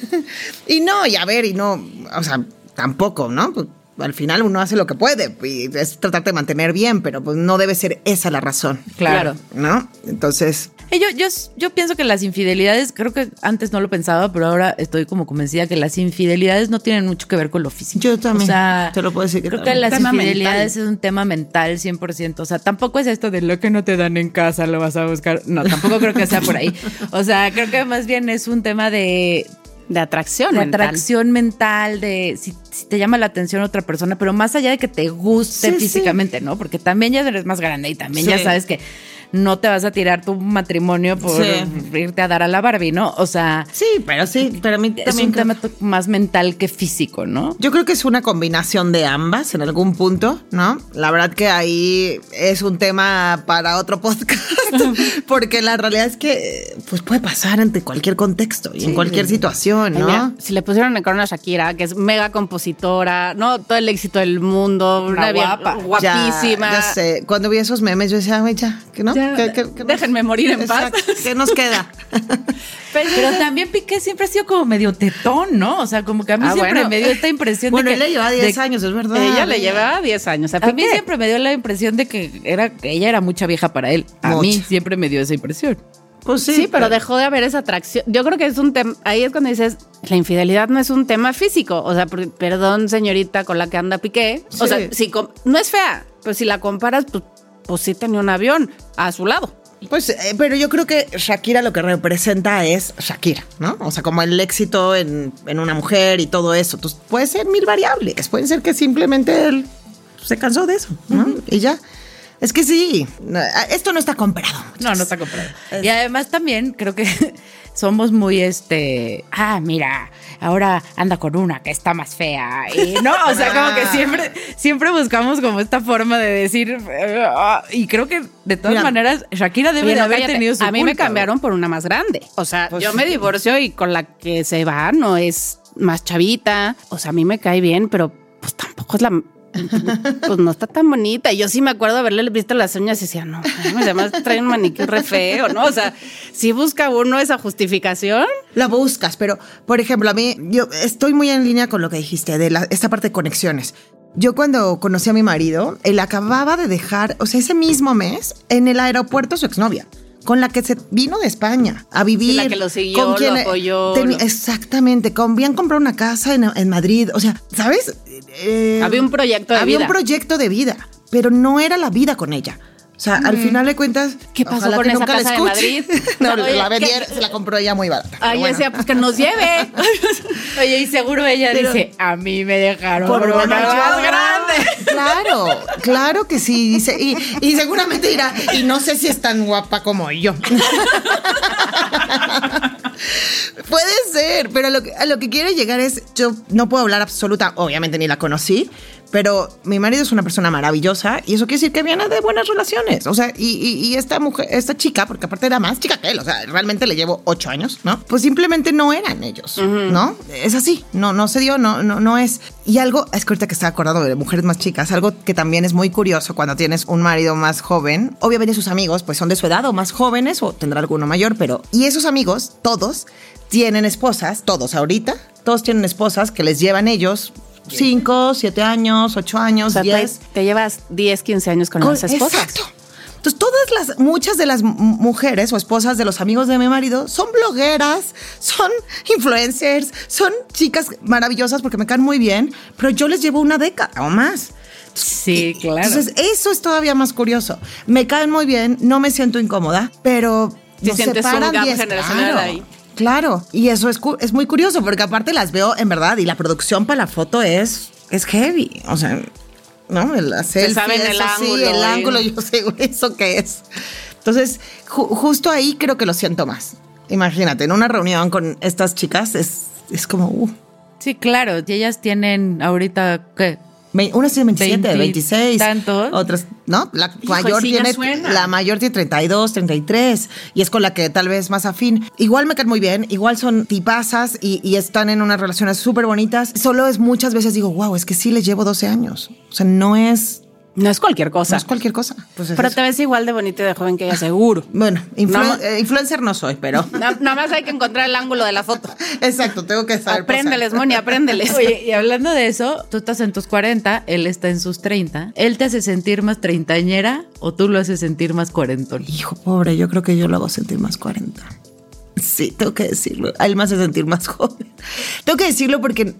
Speaker 3: Y no, y a ver, y no, o sea, tampoco, ¿no? Pues, al final uno hace lo que puede y es tratar de mantener bien, pero pues no debe ser esa la razón.
Speaker 2: Claro.
Speaker 3: ¿No? Entonces,
Speaker 2: Yo, yo, yo pienso que las infidelidades, creo que antes no lo pensaba, pero ahora estoy como convencida que las infidelidades no tienen mucho que ver con lo físico.
Speaker 3: Yo también,
Speaker 2: O sea,
Speaker 3: te lo puedo decir que
Speaker 2: creo que
Speaker 3: también.
Speaker 2: las
Speaker 1: Tema
Speaker 2: infidelidades es un tema mental 100%. O sea, tampoco es esto de lo que no te dan en casa, lo vas a buscar. No, tampoco creo que sea por ahí. O sea, creo que más bien es un tema de,
Speaker 1: De atracción.
Speaker 2: de
Speaker 1: mental.
Speaker 2: atracción mental, de si, si te llama la atención otra persona, pero más allá de que te guste
Speaker 3: Sí, sí.
Speaker 2: físicamente, ¿no? Porque también ya eres más grande y también ya sabes que no te vas a tirar tu matrimonio por
Speaker 3: Sí.
Speaker 2: irte a dar a la Barbie, ¿no? O sea,
Speaker 3: sí, pero sí, pero a mí
Speaker 2: es un
Speaker 3: creo-
Speaker 2: tema más mental que físico, ¿no?
Speaker 3: Yo creo que es una combinación de ambas en algún punto, ¿no? La verdad que ahí es un tema para otro podcast, porque la realidad es que pues puede pasar ante cualquier contexto y en cualquier situación,
Speaker 1: Ay,
Speaker 3: ¿no?
Speaker 1: mira, si le pusieron el corona a Shakira, que es mega compositora, no todo el éxito del mundo,
Speaker 2: Una guapa.
Speaker 1: guapísima.
Speaker 3: Ya, ya sé. Cuando vi esos memes, yo decía, güey, ya, que no.
Speaker 1: Ya,
Speaker 3: ¿Qué- qué- qué nos-
Speaker 1: déjenme morir en paz.
Speaker 3: ¿Qué nos queda?
Speaker 2: Pero también Piqué siempre ha sido como medio tetón, ¿no? O sea, como que a mí
Speaker 1: Ah,
Speaker 2: siempre
Speaker 1: bueno.
Speaker 2: me dio esta impresión
Speaker 3: bueno,
Speaker 2: de
Speaker 3: él
Speaker 2: que...
Speaker 3: le lleva 10
Speaker 2: de-
Speaker 3: años, es verdad.
Speaker 1: Ella le llevaba 10 años. A,
Speaker 2: A mí siempre me dio la impresión de que era ella era mucha vieja para él. A mí siempre me dio esa impresión.
Speaker 3: Pues
Speaker 1: Sí, pero dejó de haber esa atracción. Yo creo que es un tema, ahí es cuando dices, la infidelidad no es un tema físico. O sea, perdón, señorita con la que anda Piqué. O
Speaker 3: Sí.
Speaker 1: sea, si no es fea, pues si la comparas, pues, pues sí tenía un avión a su lado.
Speaker 3: Pues, eh, pero yo creo que Shakira lo que representa es Shakira, ¿no? O sea, como el éxito en, en una mujer y todo eso. Entonces, puede ser mil variables. Puede ser que simplemente él se cansó de eso, ¿no? Y ya. Es que sí, esto no está comprado.
Speaker 2: No, no está comprado. Y además también creo que somos muy este, ah, mira, ahora anda con una que está más fea. Y no, o sea, como que siempre, siempre buscamos como esta forma de decir, ah, y creo que de todas
Speaker 3: Mira.
Speaker 2: maneras, Shakira debe de haber
Speaker 1: cállate.
Speaker 2: tenido su
Speaker 1: a mí me cambiaron por una más grande. O sea,
Speaker 3: Pues
Speaker 1: yo me divorcio y con la que se va no es más chavita. O sea, a mí me cae bien, pero pues tampoco es la... Pues no está tan bonita. Yo sí me acuerdo haberle visto las uñas y decía, no, además trae un manicure re feo, ¿no? O sea, si busca uno esa justificación.
Speaker 3: La buscas, pero por ejemplo, a mí, yo estoy muy en línea con lo que dijiste de la- esta parte de conexiones. Yo cuando conocí a mi marido, él acababa de dejar, o sea, ese mismo mes, en el aeropuerto su exnovia, con la que se vino de España a vivir.
Speaker 1: Sí, la que lo siguió, lo apoyó,
Speaker 3: teni-
Speaker 1: lo-
Speaker 3: Exactamente, con, habían comprado una casa en, en Madrid, o sea, ¿sabes? Eh,
Speaker 1: Había un proyecto de
Speaker 3: había
Speaker 1: vida.
Speaker 3: un proyecto de vida, pero no era la vida con ella. O sea, al final de cuentas,
Speaker 1: ¿Qué pasó
Speaker 3: ojalá
Speaker 1: con
Speaker 3: que
Speaker 1: esa
Speaker 3: nunca la
Speaker 1: casa de
Speaker 3: escuche.
Speaker 1: Madrid?
Speaker 3: no,
Speaker 1: Oye,
Speaker 3: la
Speaker 1: ¿qué-
Speaker 3: vendieron, se la compró ella muy barata.
Speaker 1: Ay,
Speaker 3: bueno.
Speaker 1: decía, pues que nos lleve.
Speaker 2: Oye, y seguro ella
Speaker 3: Pero-
Speaker 2: dice, a mí me dejaron
Speaker 3: Por una
Speaker 2: más grande.
Speaker 3: Claro, claro que sí. dice, y, y seguramente dirá, y no sé si es tan guapa como yo. Puede ser, pero a lo, que, a lo que quiero llegar es, yo no puedo hablar absoluta, obviamente ni la conocí, pero mi marido es una persona maravillosa y eso quiere decir que viene de buenas relaciones. O sea, y, y- y esta mujer, esta chica, porque aparte era más chica que él, o sea, realmente le llevo ocho años, ¿no? Pues simplemente no eran ellos, ¿no? Es así, no, no se dio, no, no, no es. Y algo, es que ahorita que estaba acordado de mujeres más chicas, algo que también es muy curioso cuando tienes un marido más joven, obviamente sus amigos pues son de su edad o más jóvenes o tendrá alguno mayor, pero, y esos amigos, todos, tienen esposas, todos ahorita, todos tienen esposas que les llevan ellos. Cinco, siete años, ocho
Speaker 1: O
Speaker 3: años,
Speaker 1: sea, te,
Speaker 3: diez.
Speaker 1: te llevas 10, 15 años con,
Speaker 3: Con-
Speaker 1: las esposas.
Speaker 3: Exacto. Entonces, todas las, muchas de las mujeres o esposas de los amigos de mi marido son blogueras, son influencers, son chicas maravillosas porque me caen muy bien, pero yo les llevo una década o más.
Speaker 2: Sí, claro.
Speaker 3: Entonces, eso es todavía más curioso. Me caen muy bien, no me siento incómoda, pero nos
Speaker 1: sientes un gap
Speaker 3: 10,
Speaker 1: generacional
Speaker 3: claro.
Speaker 1: ahí.
Speaker 3: Claro, y eso es, muy curioso porque aparte las veo en verdad y la producción para la foto es, es heavy. O sea, ¿no? El la selfie,
Speaker 1: saben el
Speaker 3: eso sí, el
Speaker 1: ¿eh?
Speaker 3: ángulo, yo sé eso qué es. Entonces, ju- justo ahí creo que lo siento más. Imagínate, en una reunión con estas chicas es, es como, uh,
Speaker 2: Sí, claro. Y ellas tienen ahorita, ¿qué?
Speaker 3: Unas tienen 27,
Speaker 2: 20
Speaker 3: 26.
Speaker 2: tantos.
Speaker 3: Otras, ¿no? La
Speaker 1: Hijo,
Speaker 3: mayor
Speaker 1: sí,
Speaker 3: tiene
Speaker 1: suena.
Speaker 3: la mayor tiene 32, 33 y es con la que tal vez más afín. Igual me caen muy bien, igual son tipazas y, y están en unas relaciones súper bonitas. Solo es muchas veces digo, wow, es que sí les llevo 12 años. O sea, no es,
Speaker 1: No es cualquier
Speaker 3: no
Speaker 1: cosa.
Speaker 3: es cualquier cosa. Pues es
Speaker 1: pero
Speaker 3: eso.
Speaker 1: te ves igual de bonito y de joven que ella, seguro.
Speaker 3: Bueno, influ- eh, influencer no soy, pero...
Speaker 1: Na- Nada más hay que encontrar el ángulo de la foto.
Speaker 3: Exacto, tengo que saber.
Speaker 1: Apréndeles, Moni, apréndeles.
Speaker 2: Oye, y hablando de eso, tú estás en tus 40, él está en sus 30. ¿Él te hace sentir más treintañera o tú lo haces sentir más cuarentón?
Speaker 3: Hijo pobre, yo creo que yo lo hago sentir más 40. Sí, tengo que decirlo. A él me hace sentir más joven. Tengo que decirlo porque,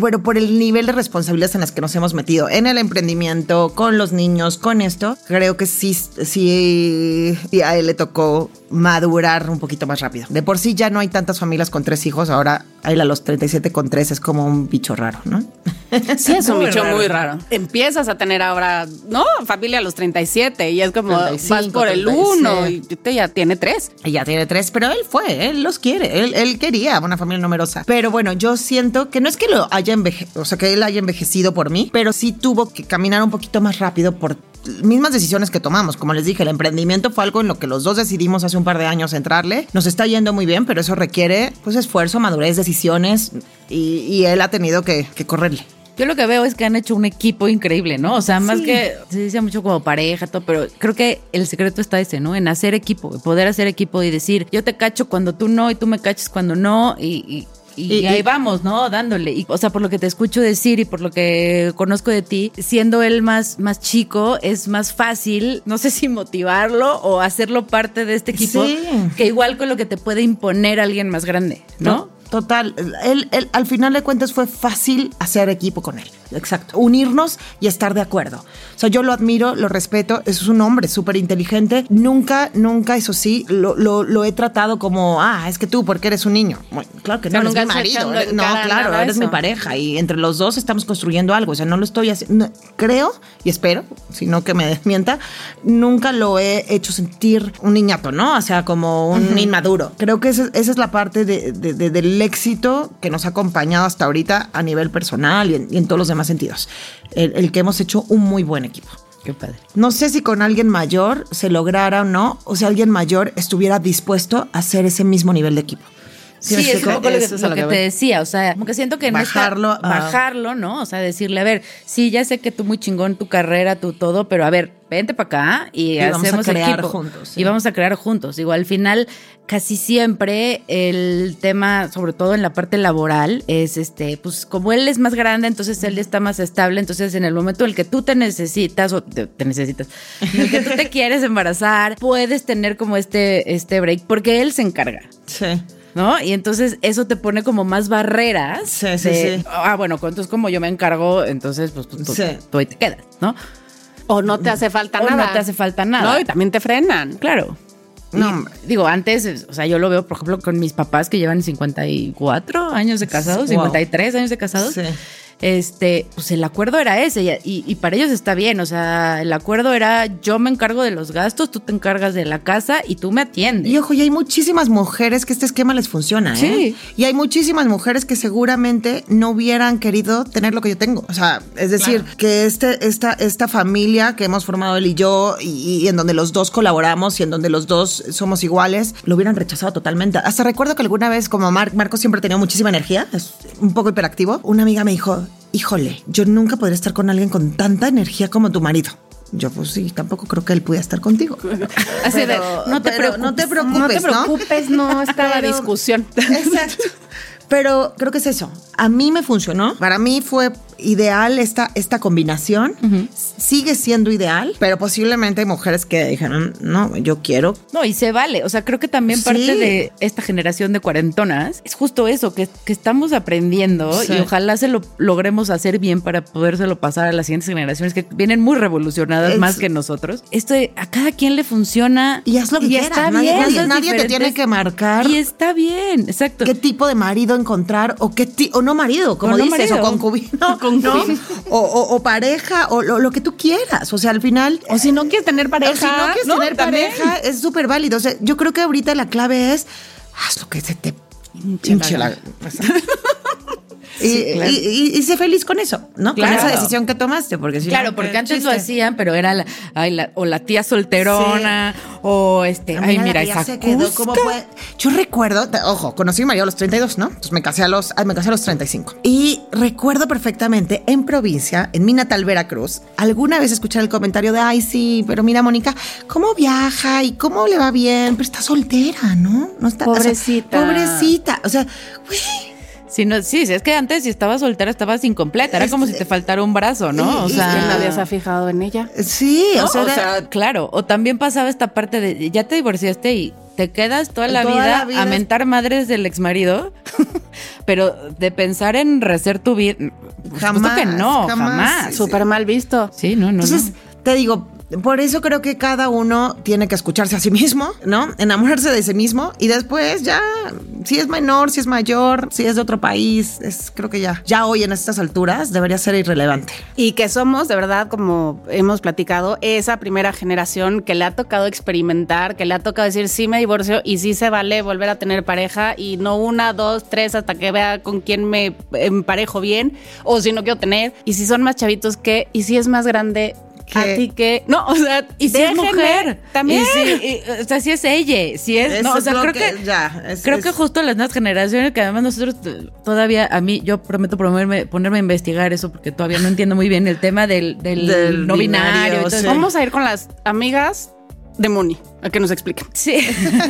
Speaker 3: pero por el nivel de responsabilidades en las que nos hemos metido, en el emprendimiento, con los niños, con esto, creo que sí, sí, sí a él le tocó madurar un poquito más rápido. De por sí ya no hay tantas familias con tres hijos, ahora a él a los 37 con tres es como un bicho raro, ¿no?
Speaker 1: Sí, es un bicho muy raro. Empiezas a tener ahora, ¿no? Familia a los 37 y es como
Speaker 3: 35,
Speaker 1: vas por el
Speaker 3: 36.
Speaker 1: uno y te ya tiene tres.
Speaker 3: Ella tiene tres, pero él fue, él los quiere, él, él quería una familia numerosa. Pero bueno, yo siento que no es que lo haya envejecido, o sea, que él haya envejecido por mí, pero sí tuvo que caminar un poquito más rápido por mismas decisiones que tomamos. Como les dije, el emprendimiento fue algo en lo que los dos decidimos hace un par de años entrarle. Nos está yendo muy bien, pero eso requiere pues esfuerzo, madurez, decisiones y, y él ha tenido que, que correrle.
Speaker 2: Yo lo que veo es que han hecho un equipo increíble, ¿no? O sea, más que se dice mucho como pareja, todo, pero creo que el secreto está ese, ¿no? En hacer equipo, poder hacer equipo y decir, yo te cacho cuando tú no y tú me cachas cuando no y, y, y
Speaker 3: Y-
Speaker 2: ahí
Speaker 3: y-
Speaker 2: vamos, ¿no? Dándole. Y, o sea, por lo que te escucho decir y por lo que conozco de ti, siendo él más, más chico, es más fácil, no sé si motivarlo o hacerlo parte de este equipo,
Speaker 3: Sí.
Speaker 2: que igual con lo que te puede imponer alguien más grande, ¿no?
Speaker 3: Total, él, él, al final de cuentas fue fácil hacer equipo con él. Exacto. Unirnos y estar de acuerdo. O sea, yo lo admiro, lo respeto. Es un hombre súper inteligente. Nunca, nunca, eso sí, lo, lo, lo he tratado como, ah, es que tú, porque eres un niño. Bueno, claro que no,
Speaker 1: Pero
Speaker 3: eres mi marido. eres- no, claro, eres
Speaker 1: eso.
Speaker 3: mi pareja y entre los dos estamos construyendo algo. O sea, no lo estoy haciendo. Creo y espero, sino que me desmienta, nunca lo he hecho sentir un niñato, ¿no? O sea, como un inmaduro. Creo que esa, esa es la parte de- de- de- del éxito que nos ha acompañado hasta ahorita a nivel personal y en, y en todos los demás sentidos. El, el que hemos hecho un muy buen equipo.
Speaker 2: Qué padre.
Speaker 3: No sé si con alguien mayor se lograra o no, o si alguien mayor estuviera dispuesto a hacer ese mismo nivel de equipo.
Speaker 2: Sí, es un poco lo que, lo te decía, o sea, como que siento que en esta-
Speaker 3: Bajarlo a-
Speaker 2: bajarlo, ¿no? O sea, decirle, a ver, sí, ya sé que tú muy chingón tu carrera, tu todo, pero a ver, vente para acá y,
Speaker 3: Y vamos a
Speaker 2: hacemos
Speaker 3: crear
Speaker 2: equipo.
Speaker 3: juntos, sí.
Speaker 2: Y vamos a crear juntos. Digo, al final, casi siempre el tema, sobre todo en la parte laboral, es este, pues como él es más grande, entonces él está más estable, entonces en el momento en el que tú te necesitas o te, te necesitas, en el que tú te quieres embarazar, puedes tener como este, este break, porque él se encarga.
Speaker 3: Sí.
Speaker 2: ¿No? Y entonces eso te pone como más barreras.
Speaker 3: Sí, sí,
Speaker 2: de,
Speaker 3: sí.
Speaker 2: Ah, bueno, entonces como yo me encargo, entonces pues tú, tú-
Speaker 3: Sí.
Speaker 2: tú ahí te quedas, ¿no?
Speaker 1: O no te hace falta
Speaker 2: O no
Speaker 1: nada.
Speaker 2: te hace falta nada.
Speaker 1: No, y también te frenan.
Speaker 2: Claro.
Speaker 3: No,
Speaker 2: Y,
Speaker 3: hombre.
Speaker 2: digo, antes, es- o sea, yo lo veo, por ejemplo, con mis papás que llevan 54 años de casados,
Speaker 3: Wow.
Speaker 2: 53 años de casados.
Speaker 3: Sí.
Speaker 2: Este, pues el acuerdo era ese y, y- y para ellos está bien, o sea, el acuerdo era yo me encargo de los gastos, tú te encargas de la casa y tú me atiendes.
Speaker 3: Y ojo, y hay muchísimas mujeres que este esquema les funciona, ¿eh?
Speaker 2: Sí.
Speaker 3: Y hay muchísimas mujeres que seguramente no hubieran querido tener lo que yo tengo. O sea, es decir, que este, esta, esta familia que hemos formado él y yo, y, y en donde los dos colaboramos y en donde los dos somos iguales, lo hubieran rechazado totalmente. Hasta recuerdo que alguna vez, como Mar- Marco siempre tenía muchísima energía, es un poco hiperactivo, una amiga me dijo, híjole, yo nunca podría estar con alguien con tanta energía como tu marido. Yo, pues sí, tampoco creo que él pudiera estar contigo.
Speaker 2: Así de, no te preocupes,
Speaker 3: no te
Speaker 1: No
Speaker 3: preocupes,
Speaker 1: te preocupes, no, está la
Speaker 3: Pero-
Speaker 1: discusión.
Speaker 3: Exacto. Pero creo que es eso. A mí me funcionó. Para mí fue ideal esta, esta combinación. Sigue siendo ideal, pero posiblemente hay mujeres que dijeron, no, yo quiero.
Speaker 2: No, y se vale. O sea, creo que también
Speaker 3: Sí.
Speaker 2: parte de esta generación de cuarentonas es justo eso, que, que estamos aprendiendo
Speaker 3: Sí.
Speaker 2: y ojalá se lo logremos hacer bien para podérselo pasar a las siguientes generaciones que vienen muy revolucionadas
Speaker 3: Es-
Speaker 2: más que nosotros. Esto de, a cada quien le funciona.
Speaker 3: Y haz lo que
Speaker 2: y
Speaker 3: quieras.
Speaker 2: está
Speaker 3: Nadie-
Speaker 2: bien.
Speaker 3: nadie- te tiene que marcar
Speaker 2: Y está bien, exacto.
Speaker 3: qué tipo de marido encontrar o qué ti- o no marido, como
Speaker 2: no
Speaker 3: dices,
Speaker 2: marido.
Speaker 3: o concubino,
Speaker 1: Concubino.
Speaker 3: ¿no? o, o- o pareja, o lo, lo que tú quieras. O sea, al final.
Speaker 1: O si no quieres tener pareja.
Speaker 3: O si no quieres tener
Speaker 1: También.
Speaker 3: pareja, es súper válido. O sea, yo creo que ahorita la clave es haz lo que se te hinche la y,
Speaker 2: claro.
Speaker 3: y- y- y sé feliz con eso, ¿no?
Speaker 2: Claro.
Speaker 3: Con esa decisión que tomaste, porque si
Speaker 2: Claro,
Speaker 3: no,
Speaker 2: porque antes lo hacían, pero era la, ay, la- o la tía solterona, o este,
Speaker 3: Ah,
Speaker 2: ay, mira, esa
Speaker 3: se quedó, ¿cómo fue? Yo recuerdo, ojo, conocí a marido a los 32, ¿no? Entonces me casé a los, me casé a los 35. Y recuerdo perfectamente en provincia, en mi natal Veracruz, alguna vez escuchar el comentario de, ay, sí, pero mira, Mónica, ¿cómo viaja y cómo le va bien? Pero está soltera, ¿no? No está. o sea,
Speaker 1: Pobrecita.
Speaker 3: pobrecita. O sea, güey.
Speaker 2: Sí, no, sí, es que antes si estabas soltera estabas incompleta, era como si te faltara un brazo, ¿no? O sea,
Speaker 1: ¿Quién nadie se ha fijado en ella?
Speaker 3: Sí,
Speaker 2: ¿no?
Speaker 3: o sea,
Speaker 2: O
Speaker 3: era-
Speaker 2: sea, claro, o también pasaba esta parte de ya te divorciaste y te quedas toda la,
Speaker 3: Toda
Speaker 2: vida,
Speaker 3: la vida
Speaker 2: a
Speaker 3: es-
Speaker 2: mentar madres del exmarido, pero de pensar en rehacer tu vida,
Speaker 3: Jamás,
Speaker 2: justo que no,
Speaker 3: jamás.
Speaker 1: Súper mal visto.
Speaker 2: Sí, no, no,
Speaker 3: Entonces,
Speaker 2: no.
Speaker 3: te digo, por eso creo que cada uno tiene que escucharse a sí mismo, ¿no? Enamorarse de sí mismo y después ya, si es menor, si es mayor, si es de otro país, es creo que ya, ya hoy en estas alturas debería ser irrelevante.
Speaker 1: Y que somos, de verdad, como hemos platicado, esa primera generación que le ha tocado experimentar, que le ha tocado decir sí me divorcio y sí se vale volver a tener pareja y no una, dos, tres hasta que vea con quién me emparejo bien o si no quiero tener. Y si son más chavitos que, y si es más grande, a ti que. No, o sea,
Speaker 2: y si es mujer
Speaker 1: también.
Speaker 2: Y si- y- o sea, si es ella, si es.
Speaker 3: Eso
Speaker 2: no, o sea,
Speaker 3: lo
Speaker 2: creo que.
Speaker 3: ya, es-
Speaker 2: creo
Speaker 3: es-
Speaker 2: que justo las nuevas generaciones, que además nosotros todavía, a mí, yo prometo ponerme, ponerme a investigar eso porque todavía no entiendo muy bien el tema del, del,
Speaker 3: Del
Speaker 2: no binario.
Speaker 3: sí.
Speaker 2: eso.
Speaker 1: Vamos a ir con las amigas de Moni a que nos expliquen.
Speaker 2: Sí.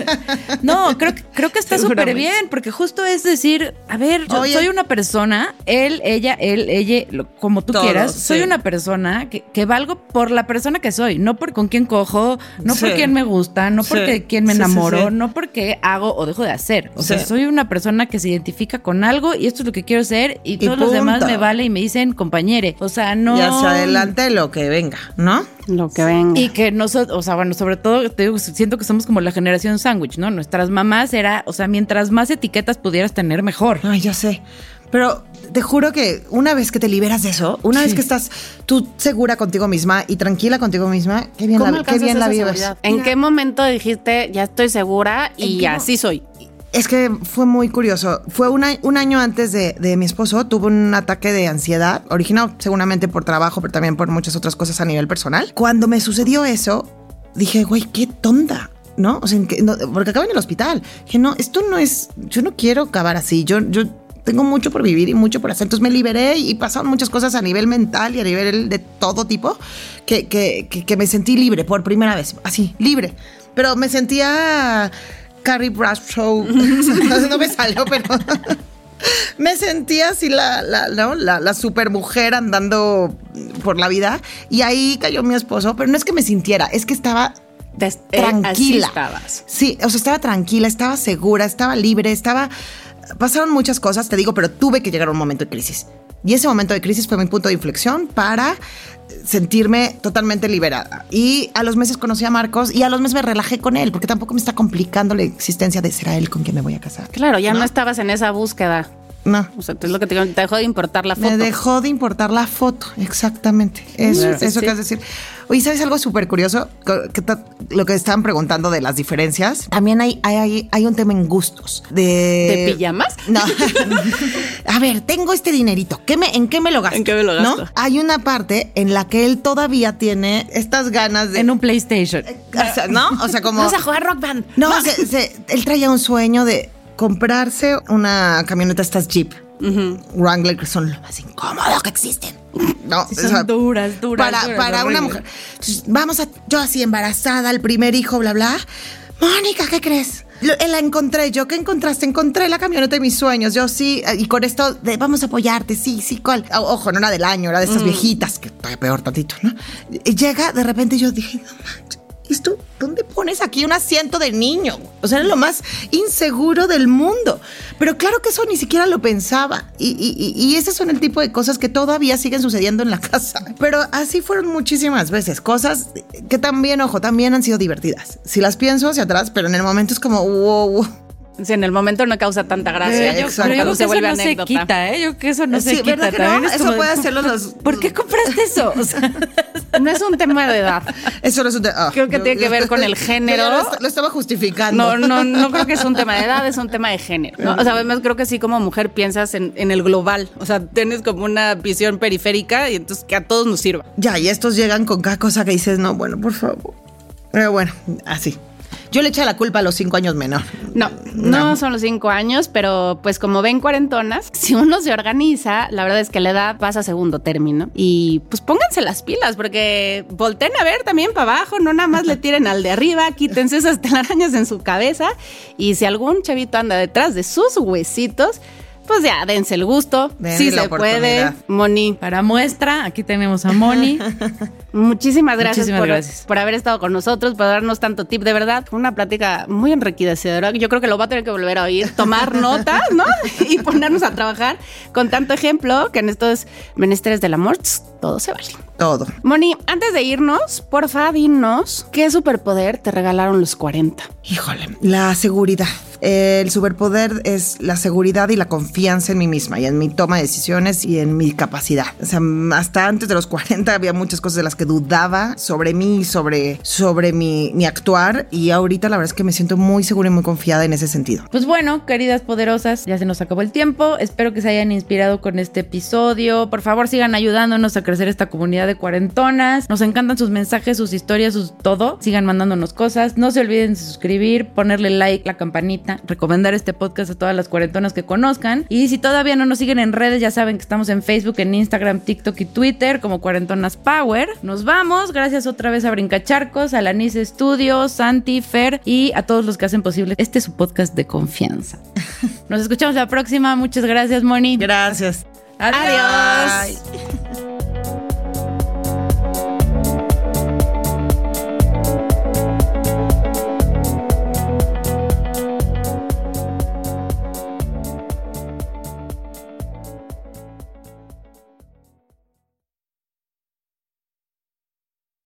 Speaker 2: no, creo, que- creo que está súper bien, porque justo es decir, a ver, yo
Speaker 3: Oye.
Speaker 2: soy una persona, él, ella, él, ella, lo- como tú
Speaker 3: Todos,
Speaker 2: quieras, soy una persona que, que valgo por la persona que soy, no por con quién cojo, no por quién me gusta, no
Speaker 3: Sí.
Speaker 2: porque quién me
Speaker 3: Sí, sí,
Speaker 2: enamoro,
Speaker 3: sí.
Speaker 2: no porque hago o dejo de hacer. O sea, soy una persona que se identifica con algo y esto es lo que quiero ser y
Speaker 3: Y
Speaker 2: todos los demás me vale y me dicen compañere. O sea, no.
Speaker 3: Y hacia adelante lo que venga, ¿no?
Speaker 1: Lo que venga.
Speaker 2: Y que nosotros, o sea, bueno, sobre todo, te digo, siento que somos como la generación sándwich, ¿no? Nuestras mamás era, o sea, mientras más etiquetas pudieras tener, mejor.
Speaker 3: Ay, ya sé. Pero te juro que una vez que te liberas de eso, una vez que estás tú segura contigo misma y tranquila contigo misma, qué bien
Speaker 1: ¿Cómo
Speaker 3: la, qué
Speaker 1: alcanzas
Speaker 3: bien la
Speaker 1: esa
Speaker 3: vives.
Speaker 1: seguridad? ¿En qué momento dijiste, ya estoy segura
Speaker 3: ¿En
Speaker 1: y así soy?
Speaker 3: Es que fue muy curioso. Fue un año, un año antes de, de mi esposo, tuvo un ataque de ansiedad, originado seguramente por trabajo, pero también por muchas otras cosas a nivel personal. Cuando me sucedió eso, dije, güey, qué tonta. ¿No? O sea, ¿en qué- no, porque acabo en el hospital. Dije, no, esto no es, yo no quiero acabar así. Yo, yo tengo mucho por vivir y mucho por hacer. Entonces me liberé y pasaron muchas cosas a nivel mental y a nivel de todo tipo que, que, que, que me sentí libre por primera vez. Así, libre. Pero me sentía Carrie Bradshaw. no me salió, pero. Me sentía así la, la, ¿no? la, la super mujer andando por la vida y ahí cayó mi esposo, pero no es que me sintiera, es que estaba
Speaker 1: Des- eh, así
Speaker 3: tranquila. Sí, o sea, estaba tranquila, estaba segura, estaba libre, estaba... Pasaron muchas cosas, te digo, pero tuve que llegar a un momento de crisis. Y ese momento de crisis fue mi punto de inflexión para sentirme totalmente liberada. Y a los meses conocí a Marcos y a los meses me relajé con él, porque tampoco me está complicando la existencia de ser a él con quien me voy a casar.
Speaker 1: Claro, ya no, estabas en esa búsqueda.
Speaker 3: No.
Speaker 1: O sea, es lo que te, digo, te dejó de importar la foto.
Speaker 3: Me dejó de importar la foto, exactamente. Eso,
Speaker 1: Claro.
Speaker 3: eso
Speaker 1: Sí.
Speaker 3: que es decir. Oye, ¿sabes algo súper curioso? Que lo que estaban preguntando de las diferencias. También hay, hay, hay, un tema en gustos. De,
Speaker 1: ¿De pijamas?
Speaker 3: No. A ver, tengo este dinerito. ¿Qué me, ¿En qué me lo gasto?
Speaker 1: ¿En qué me lo gasto?
Speaker 3: ¿No? Hay una parte en la que él todavía tiene estas ganas de.
Speaker 2: En un PlayStation.
Speaker 3: o sea, ¿No? O sea, como.
Speaker 1: Vamos a jugar rock band.
Speaker 3: No, se- se- él traía un sueño de comprarse una camioneta, estas Jeep. Wrangler, que son lo más incómodo que existen. No,
Speaker 2: Sí,
Speaker 3: o
Speaker 2: son
Speaker 3: sea,
Speaker 2: duras, duras,
Speaker 3: Para,
Speaker 2: duras,
Speaker 3: para una mujer. Vamos a, yo así embarazada, el primer hijo, bla, bla. Mónica, ¿qué crees? Eh, La encontré, ¿yo qué encontraste? Encontré la camioneta de mis sueños, yo sí, eh, y con esto de vamos a apoyarte, sí, sí, ¿cuál? Ojo, no era del año, era de estas viejitas, que todavía peor tantito, ¿no? Y llega, de repente yo dije, no manches, ¿y tú dónde pones aquí un asiento de niño? O sea, era lo más inseguro del mundo. Pero claro que eso ni siquiera lo pensaba. Y, y, y- y ese son el tipo de cosas que todavía siguen sucediendo en la casa. Pero así fueron muchísimas veces. Cosas que también, ojo, también han sido divertidas. Si las pienso hacia atrás, pero en el momento es como, wow, wow.
Speaker 1: Sí, en el momento no causa tanta gracia.
Speaker 3: Eh,
Speaker 1: Yo-.
Speaker 2: Pero yo
Speaker 1: cuando
Speaker 2: creo que
Speaker 1: se
Speaker 2: eso
Speaker 1: vuelve
Speaker 2: no se
Speaker 1: anécdota.
Speaker 2: quita, ¿eh? Yo creo que eso no
Speaker 3: Sí,
Speaker 2: se quita.
Speaker 3: ¿verdad que no?
Speaker 2: También es
Speaker 3: Eso
Speaker 2: como
Speaker 3: puede hacerlo los-
Speaker 2: ¿Por qué compraste eso? O sea,
Speaker 1: No es un tema de edad.
Speaker 3: Eso no es un te- ah,
Speaker 1: Creo que tiene que ver con el
Speaker 3: yo
Speaker 1: género.
Speaker 3: Lo, est- lo estaba justificando.
Speaker 1: No, no, no creo que es un tema de edad, es un tema de género. ¿no? O sea, además creo que sí como mujer piensas en, en el global. O sea, tienes como una visión periférica y entonces que a todos nos sirva.
Speaker 3: Ya, y estos llegan con cada cosa que dices, no, bueno, por favor. Pero bueno, así. Yo le eché la culpa a los cinco años menor.
Speaker 1: No, no, son los cinco años, pero pues como ven cuarentonas, si uno se organiza, la verdad es que la edad pasa a segundo término. Y pues pónganse las pilas, porque volteen a ver también para abajo, no nada más le tiren al de arriba, quítense esas telarañas en su cabeza. Y si algún chavito anda detrás de sus huesitos, pues ya, dense el gusto.
Speaker 3: Denle
Speaker 1: sí
Speaker 3: la
Speaker 1: se puede. Moni,
Speaker 2: para muestra, aquí tenemos a Moni.
Speaker 1: Muchísimas gracias,
Speaker 2: Muchísimas
Speaker 1: por,
Speaker 2: gracias.
Speaker 1: por haber estado con nosotros, por darnos tanto tip. De verdad, fue una plática muy enriquecedora. Yo creo que lo va a tener que volver a oír, tomar notas, ¿no? Y ponernos a trabajar con tanto ejemplo que en estos menesteres del amor todo se vale.
Speaker 3: Todo.
Speaker 1: Moni, antes de irnos, porfa, dinos qué superpoder te regalaron los 40.
Speaker 3: Híjole, la seguridad. El superpoder es la seguridad y la confianza en mí misma y en mi toma de decisiones y en mi capacidad. O sea, hasta antes de los 40 había muchas cosas de las que dudaba sobre mí, sobre, sobre mi, mi actuar y ahorita la verdad es que me siento muy segura y muy confiada en ese sentido.
Speaker 2: Pues bueno, queridas poderosas, ya se nos acabó el tiempo. Espero que se hayan inspirado con este episodio. Por favor, sigan ayudándonos a crecer esta comunidad de cuarentonas. Nos encantan sus mensajes, sus historias, sus todo. Sigan mandándonos cosas. No se olviden de suscribir, ponerle like, la campanita, recomendar este podcast a todas las cuarentonas que conozcan. Y si todavía no nos siguen en redes, ya saben que estamos en Facebook, en Instagram, TikTok y Twitter como Cuarentonas Power. Nos vamos. Gracias otra vez a Brincacharcos, a la Nice Studios, Santi, Fer y a todos los que hacen posible este su podcast de confianza. Nos escuchamos la próxima. Muchas gracias, Moni.
Speaker 3: Gracias.
Speaker 2: Adiós.
Speaker 3: Bye.